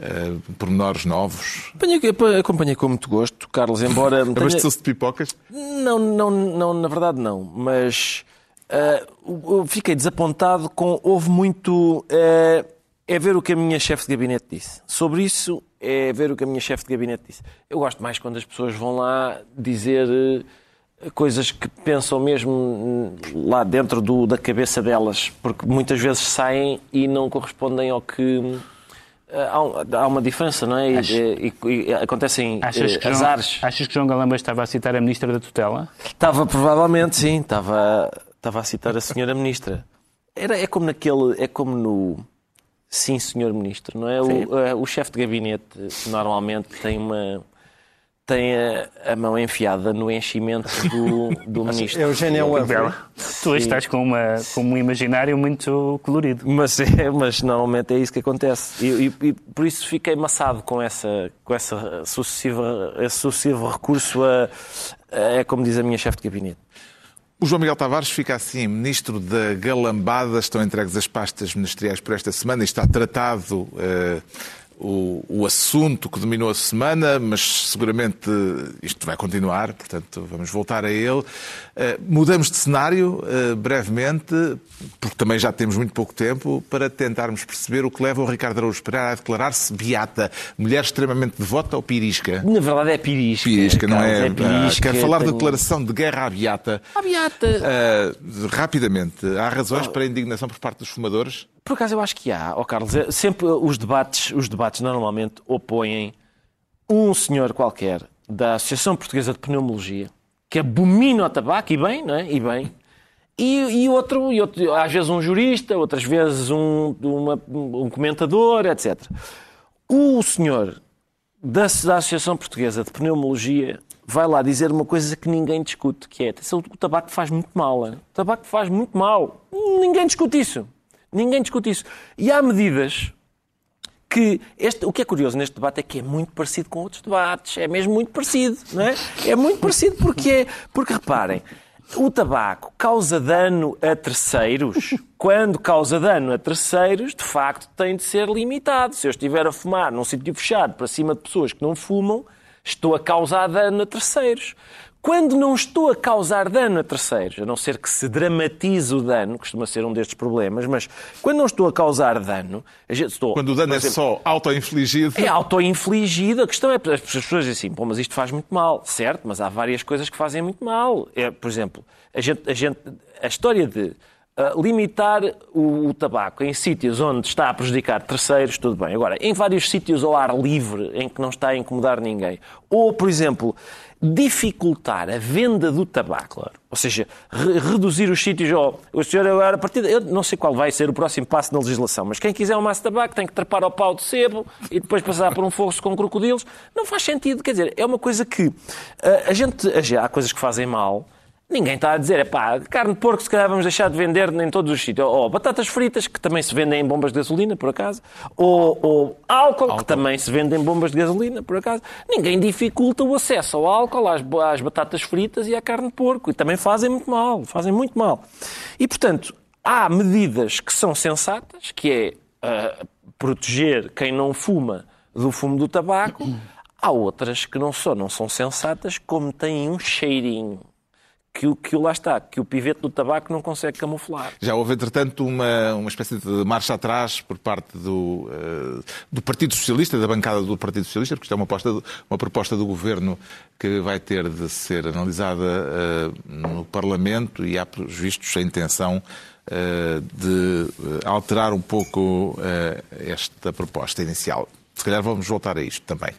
A: eh, pormenores novos.
C: Acompanhei, acompanhei com muito gosto, Carlos, embora... (laughs) tenha-
A: Abasteceu-se de pipocas?
C: Não, não, não, na verdade não. Mas eu- eu fiquei desapontado com. Houve muito. ah, é ver o que a minha chefe de gabinete disse. Sobre isso, é ver o que a minha chefe de gabinete disse. Eu gosto mais quando as pessoas vão lá dizer coisas que pensam mesmo hum, lá dentro do- da cabeça delas, porque muitas vezes saem e não correspondem ao que. Ah, Há, um- uma diferença, não é? E-
D: Acho-
C: E, e- e acontecem
D: Achas
C: eh,
D: que, João,
C: azares.
D: achas que João Galamba estava a citar a Ministra da Tutela?
C: Estava, provavelmente, sim. Estava, estava a citar a senhora ministra. Era, é como naquele... É como no... Sim, senhor ministro, não é? O, eh, o chefe de gabinete normalmente tem uma... tem a, a mão enfiada no enchimento do, do (laughs) ministro.
E: Eugênio Humphrey.
D: Bela. Tu estás com, uma, com um imaginário muito colorido.
C: Mas, é, mas normalmente é isso que acontece. E, e- e por isso fiquei maçado com, essa, com essa sucessiva, esse sucessivo recurso a, a- é como diz a minha chefe de gabinete.
A: O João Miguel Tavares fica assim, ministro da Galambada. Estão entregues as pastas ministeriais por esta semana e está tratado eh, o, o assunto que dominou a semana, mas seguramente isto vai continuar, portanto vamos voltar a ele. Eh, mudamos de cenário eh, brevemente, porque também já temos muito pouco tempo, para tentarmos perceber o que leva o Ricardo Araújo Pereira a declarar-se beata, mulher extremamente devota ou pirisca.
C: Na verdade é pirisca.
A: Pirisca, não
C: Carlos,
A: é?
C: pirisca,
A: Quer falar de
C: tenho-
A: declaração de guerra à beata.
C: À beata.
A: Uh, rapidamente, há
C: Oh.
A: razões para a indignação por parte dos fumadores?
C: Por acaso eu acho que há, ó Carlos. É- Sempre os debates, os debates normalmente opõem um senhor qualquer da Associação Portuguesa de Pneumologia que abomina o tabaco, e bem, não é? E bem. E, e outro, e outro, às vezes um jurista, outras vezes um, uma- um comentador, etc. O senhor da, da Associação Portuguesa de Pneumologia vai lá dizer uma coisa que ninguém discute, que é atenção, o tabaco faz muito mal. hein? O tabaco faz muito mal. Ninguém discute isso. Ninguém discute isso. E há medidas que este, o que é curioso neste debate é que é muito parecido com outros debates. É mesmo muito parecido, não é? É muito parecido porque é, porque reparem, o tabaco causa dano a terceiros. Quando causa dano a terceiros, de facto, tem de ser limitado. Se eu estiver a fumar num sítio fechado para cima de pessoas que não fumam, estou a causar dano a terceiros. Quando não estou a causar dano a terceiros, a não ser que se dramatize o dano, costuma ser um destes problemas, mas quando não estou a causar dano, a gente estou,
A: Quando o dano é
C: exemplo,
A: só auto-infligido.
C: é auto-infligido. A questão é, as pessoas dizem assim, pô, mas isto faz muito mal. Certo, mas há várias coisas que fazem muito mal. É, por exemplo, a, gente, a, gente, a história de ah, limitar o, o tabaco em sítios onde está a prejudicar terceiros, tudo bem. Agora, em vários sítios ao ar livre, em que não está a incomodar ninguém. Ou, por exemplo, dificultar a venda do tabaco. Ou seja, re- reduzir os sítios. Oh, o senhor agora, a partir de, Eu não sei qual vai ser o próximo passo na legislação, mas quem quiser um maço de tabaco tem que trepar ao pau de sebo e depois passar por um fosso com crocodilos. Não faz sentido. Quer dizer, é uma coisa que ah, a gente. a- Há coisas que fazem mal. Ninguém está a dizer, é pá, carne de porco se calhar vamos deixar de vender em todos os sítios. Ou batatas fritas, que também se vendem em bombas de gasolina, por acaso. Ou, ou álcool, que também se vende em bombas de gasolina, por acaso. Ninguém dificulta o acesso ao álcool, às, às batatas fritas e à carne de porco. E também fazem muito mal, fazem muito mal. E, portanto, há medidas que são sensatas, que é ah, proteger quem não fuma do fumo do tabaco. Há outras que não só não são sensatas, como têm um cheirinho que, que lá está, que o pivete do tabaco não consegue camuflar.
A: Já houve, entretanto, uma, uma espécie de marcha atrás por parte do, eh, do Partido Socialista, da bancada do Partido Socialista, porque isto é uma, aposta do- uma proposta do Governo que vai ter de ser analisada eh, no Parlamento e há, pelos vistos, a intenção eh, de alterar um pouco esta proposta inicial. Se calhar vamos voltar a isto também.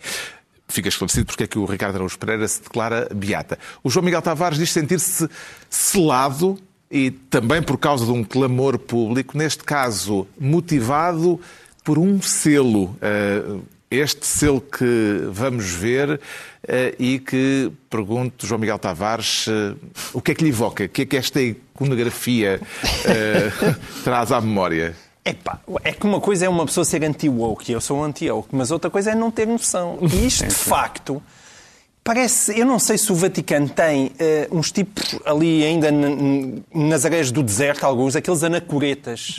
A: Fica esclarecido porque é que o Ricardo Araújo Pereira se declara beata. O João Miguel Tavares diz sentir-se selado e também por causa de um clamor público, neste caso motivado por um selo. Eh, Este selo que vamos ver eh, e que pergunto, João Miguel Tavares, eh, o que é que lhe evoca? O que é que esta iconografia (laughs) traz à memória?
E: Epá, é que uma coisa é uma pessoa ser anti-woke, eu sou anti-woke, mas outra coisa é não ter noção. E (laughs) isto, de facto, parece. Eu não sei se o Vaticano tem eh, uns tipos ali ainda nas areias do deserto, alguns, aqueles anacoretas,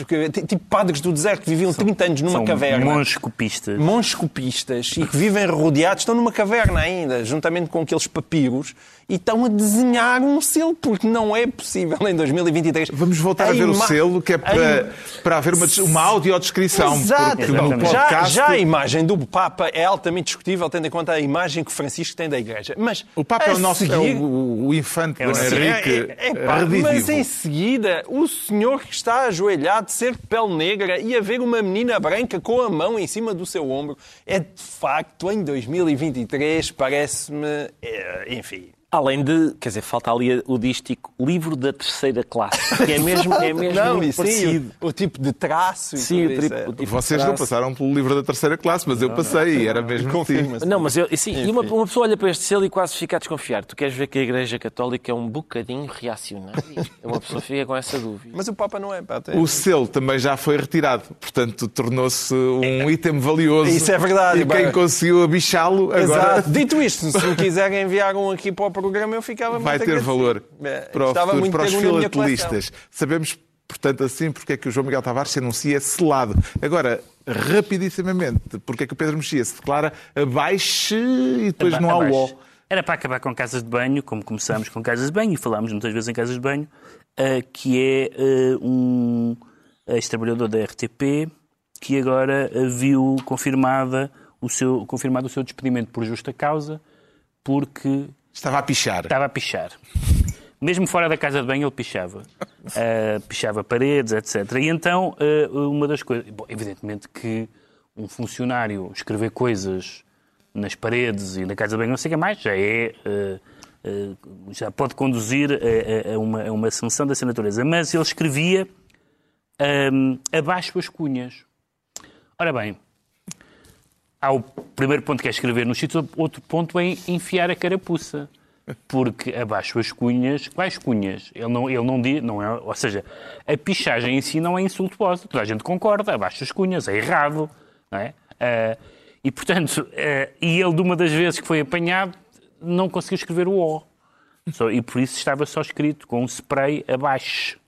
E: tipo padres do deserto que viviam 30 anos numa
D: São
E: caverna.
D: monges copistas.
E: Monges copistas e que vivem rodeados, estão numa caverna ainda, juntamente com aqueles papiros, e estão a desenhar um selo, porque não é possível em 2023.
A: Vamos voltar a, ver o selo, que é
E: a
A: para, para haver uma, uma audiodescrição.
E: Exato.
D: Exatamente.
E: Já,
A: podcast,
E: já a imagem do Papa é altamente discutível, tendo em conta a imagem que Francisco tem da Igreja. Mas
A: o Papa é
E: a
A: o nosso é
E: seguir-
A: o, o infante
D: É o-
A: Henrique
E: é, é, pá,
A: redivivo.
E: mas em seguida, o senhor que está ajoelhado, ser de pele negra e a ver uma menina branca com a mão em cima do seu ombro, é de facto, em 2023, parece-me, é, enfim,
C: Além de, quer dizer, falta ali o dístico livro da terceira classe, que é mesmo, é mesmo
E: Não,
C: muito
E: e sim,
C: parecido.
E: o, o tipo de traço e
C: Sim,
E: tudo
C: o
E: isso,
C: tipo-
E: é.
C: o tipo de
A: Vocês não passaram pelo livro da terceira classe, mas eu passei e era mesmo assim.
E: Confirma-se.
C: Não, mas eu, sim, e uma, uma pessoa olha para este selo e quase fica a desconfiar. Tu queres ver que a Igreja Católica é um bocadinho reacionária? Uma pessoa fica com essa dúvida.
E: Mas o Papa não é, pá. tem-
A: O selo também já foi retirado, portanto tornou-se um item valioso.
E: Isso é verdade.
A: E quem
E: Bem,
A: conseguiu abichá-lo agora
E: Exato. Dito isto, se me quiserem enviar um aqui para o programa, eu ficava
A: vai
E: muito
A: ter
E: agradecido.
A: valor
E: É,
A: para, o futuro, os filatelistas. Sabemos, portanto, assim, porque é que o João Miguel Tavares se anuncia selado. Agora, rapidissimamente, porque é que o Pedro Mexia se declara abaixo e depois
D: Aba-
A: não há o ó.
D: Era para acabar com casas de banho, como começámos com casas de banho e falámos muitas vezes em casas de banho, ah, que é ah, um ex-trabalhador da RTP que agora viu confirmada o seu, confirmado o seu despedimento por justa causa porque
A: Estava a pichar.
D: estava a pichar. Mesmo fora da casa de banho ele pichava. Ah, (laughs) pichava paredes, etc. E então, ah, uma das coisas... Bom, evidentemente que um funcionário escrever coisas nas paredes e na casa de banho, não sei o que mais, já é... ah, já pode conduzir a, a- uma, a uma sanção dessa natureza. Mas ele escrevia ahm, abaixo as cunhas. Ora bem, há o primeiro ponto que é escrever nos sítios, outro ponto é enfiar a carapuça. Porque abaixo as cunhas, quais cunhas? Ele não, ele não diz, não é, ou seja, a pichagem em si não é insultuosa, toda a gente concorda, abaixo as cunhas, é errado, não é? Ah, e portanto, ah, e ele de uma das vezes que foi apanhado, não conseguiu escrever o O. Só- e por isso estava só escrito com um spray abaixo.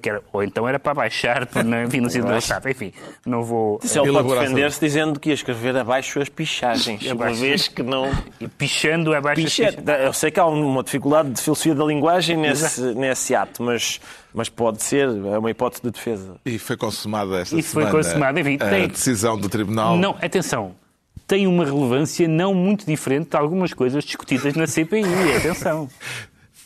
D: Que era- ou então era para baixar, (laughs) enfim, no sentido do Estado. Enfim, não vou.
C: Se ele pode defender-se dizendo que ia escrever abaixo as pichagens, (laughs) uma vez que não...
D: E pichando abaixo as
C: Picha-
D: pichas.
C: Eu sei que há uma dificuldade de filosofia da linguagem nesse, nesse ato, mas, mas pode ser, é uma hipótese de defesa.
A: E foi consumada esta
D: E foi
A: semana
D: consumada, enfim,
A: a
D: tem-
A: decisão do Tribunal.
D: Não, atenção. Tem uma relevância não muito diferente de algumas coisas discutidas na CPI. Atenção. (laughs)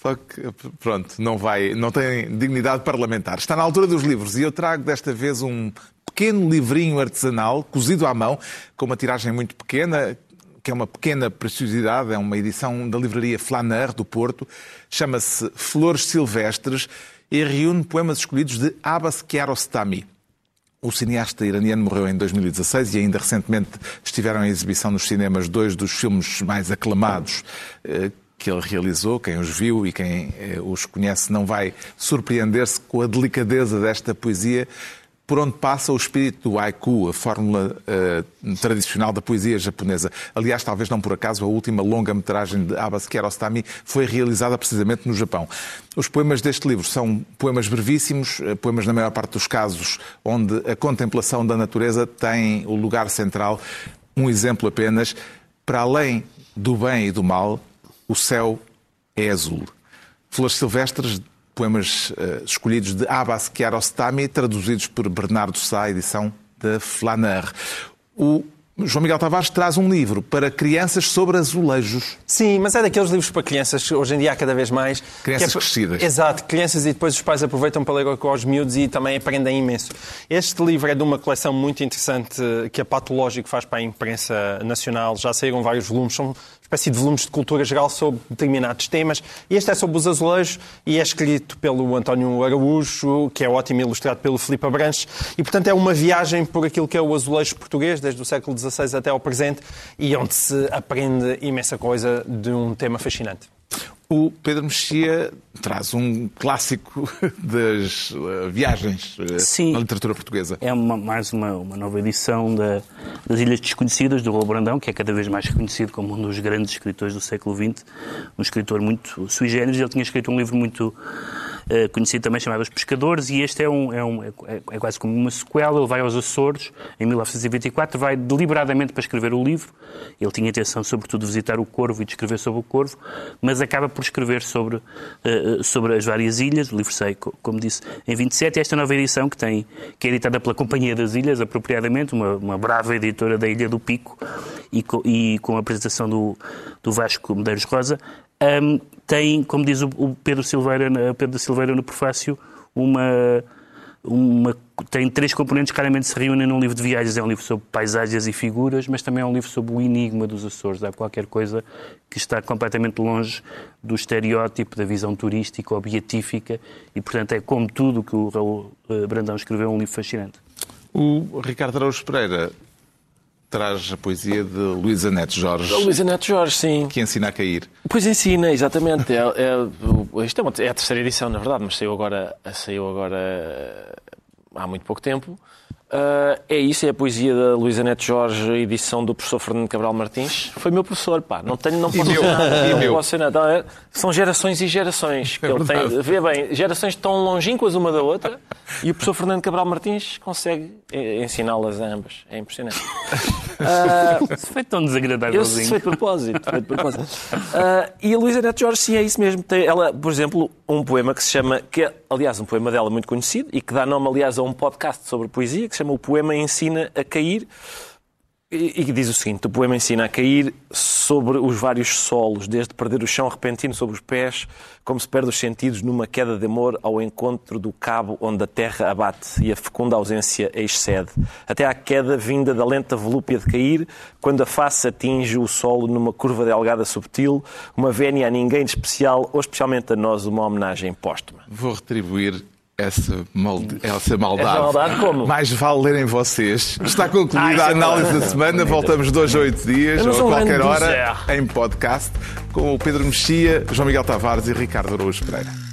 A: Só que, pronto, não vai, não tem dignidade parlamentar. Está na altura dos livros e eu trago desta vez um pequeno livrinho artesanal, cozido à mão, com uma tiragem muito pequena, que é uma pequena preciosidade, é uma edição da livraria Flaneur, do Porto, chama-se Flores Silvestres e reúne poemas escolhidos de Abbas Kiarostami. O cineasta iraniano morreu em 2016 e ainda recentemente estiveram em exibição nos cinemas dois dos filmes mais aclamados eh, que ele realizou. Quem os viu e quem eh, os conhece não vai surpreender-se com a delicadeza desta poesia por onde passa o espírito do haiku, a fórmula eh, tradicional da poesia japonesa. Aliás, talvez não por acaso, a última longa-metragem de Abbas Kiarostami foi realizada precisamente no Japão. Os poemas deste livro são poemas brevíssimos, eh, poemas na maior parte dos casos onde a contemplação da natureza tem o lugar central. Um exemplo apenas, para além do bem e do mal, o céu é azul. Flores Silvestres, poemas eh, escolhidos de Abbas Kiarostami, traduzidos por Bernardo Sá, edição da Flaneur. O João Miguel Tavares traz um livro para crianças sobre azulejos.
E: Sim, mas é daqueles livros para crianças, hoje em dia há cada vez mais.
A: Crianças
E: que é
A: crescidas.
E: Exato, crianças e depois os pais aproveitam para ler com os miúdos e também aprendem imenso. Este livro é de uma coleção muito interessante que a Patológico faz para a imprensa nacional. Já saíram vários volumes, são espécie de volumes de cultura geral sobre determinados temas. Este é sobre os azulejos e é escrito pelo António Araújo, que é ótimo, ilustrado pelo Filipe Abranches. E, portanto, é uma viagem por aquilo que é o azulejo português, desde o século XVI até ao presente, e onde se aprende imensa coisa de um tema fascinante.
A: O Pedro Mexia traz um clássico (laughs) das eh, viagens eh,
D: Sim.
A: na literatura portuguesa.
D: É uma- mais uma, uma nova edição da- das Ilhas Desconhecidas, do Raul Brandão, que é cada vez mais reconhecido como um dos grandes escritores do século XX, um escritor muito sui generis. Ele tinha escrito um livro muito conhecido também chamado Os Pescadores, e este é, um, é, um- é- é quase como uma sequela. Ele vai aos Açores em 1924, vai deliberadamente para escrever o livro. Ele tinha intenção, sobretudo, de visitar o Corvo e de escrever sobre o Corvo, mas acaba por escrever sobre, eh, eh, sobre as várias ilhas. O livro sai, co- como disse, em 27. E esta nova edição, que, tem, que é editada pela Companhia das Ilhas, apropriadamente, uma, uma brava editora da Ilha do Pico, e com, e com a apresentação do, do Vasco Medeiros Rosa, hum, tem, como diz o, Pedro, Silveira, Pedro Silveira no prefácio, uma uma, tem três componentes que claramente se reúnem num livro de viagens. É um livro sobre paisagens e figuras, mas também é um livro sobre o enigma dos Açores. Há qualquer coisa que está completamente longe do estereótipo da visão turística ou beatífica e, portanto, é como tudo que o Raul eh, Brandão escreveu, um livro fascinante.
A: O Ricardo Araújo Pereira traz a poesia de Luísa Neto Jorge.
C: Luísa Neto Jorge, sim.
A: Que ensina a cair.
C: Pois ensina, exatamente. É, é, isto é, uma, é, a terceira edição, na verdade, mas saiu agora, saiu agora eh, há muito pouco tempo. Uh, é isso, é a poesia da Luísa Neto Jorge, edição do professor Fernando Cabral Martins. Foi meu professor, pá. Não, tenho, não posso
A: ser nada.
C: Não posso ser nada. São gerações e gerações. Que é ele tem, vê bem, gerações tão longínquas uma da outra e o professor Fernando Cabral Martins consegue ensiná-las a ambas. É impressionante.
D: Uh, Isso foi tão desagradável.
C: Isso foi de propósito. Foi de propósito. Uh, e a Luísa Neto Jorge, sim, é isso mesmo. Tem ela, por exemplo, um poema que se chama, que é, aliás, um poema dela muito conhecido e que dá nome, aliás, a um podcast sobre poesia, que se chama O Poema Ensina a Cair. E, e diz o seguinte: o poema ensina a cair sobre os vários solos, desde perder o chão repentino sobre os pés, como se perde os sentidos numa queda de amor ao encontro do cabo onde a terra abate e a fecunda ausência excede, até à queda vinda da lenta volúpia de cair, quando a face atinge o solo numa curva delgada subtil, uma vénia a ninguém de especial, ou especialmente a nós, uma homenagem póstuma.
A: Vou retribuir essa, maldi... essa maldade. Essa
C: maldade como?
A: Mais vale lerem vocês. Está concluída ah, a análise da semana. Voltamos dois a oito dias, ou a qualquer hora, em podcast, com o Pedro Mexia, João Miguel Tavares e Ricardo Araújo Pereira.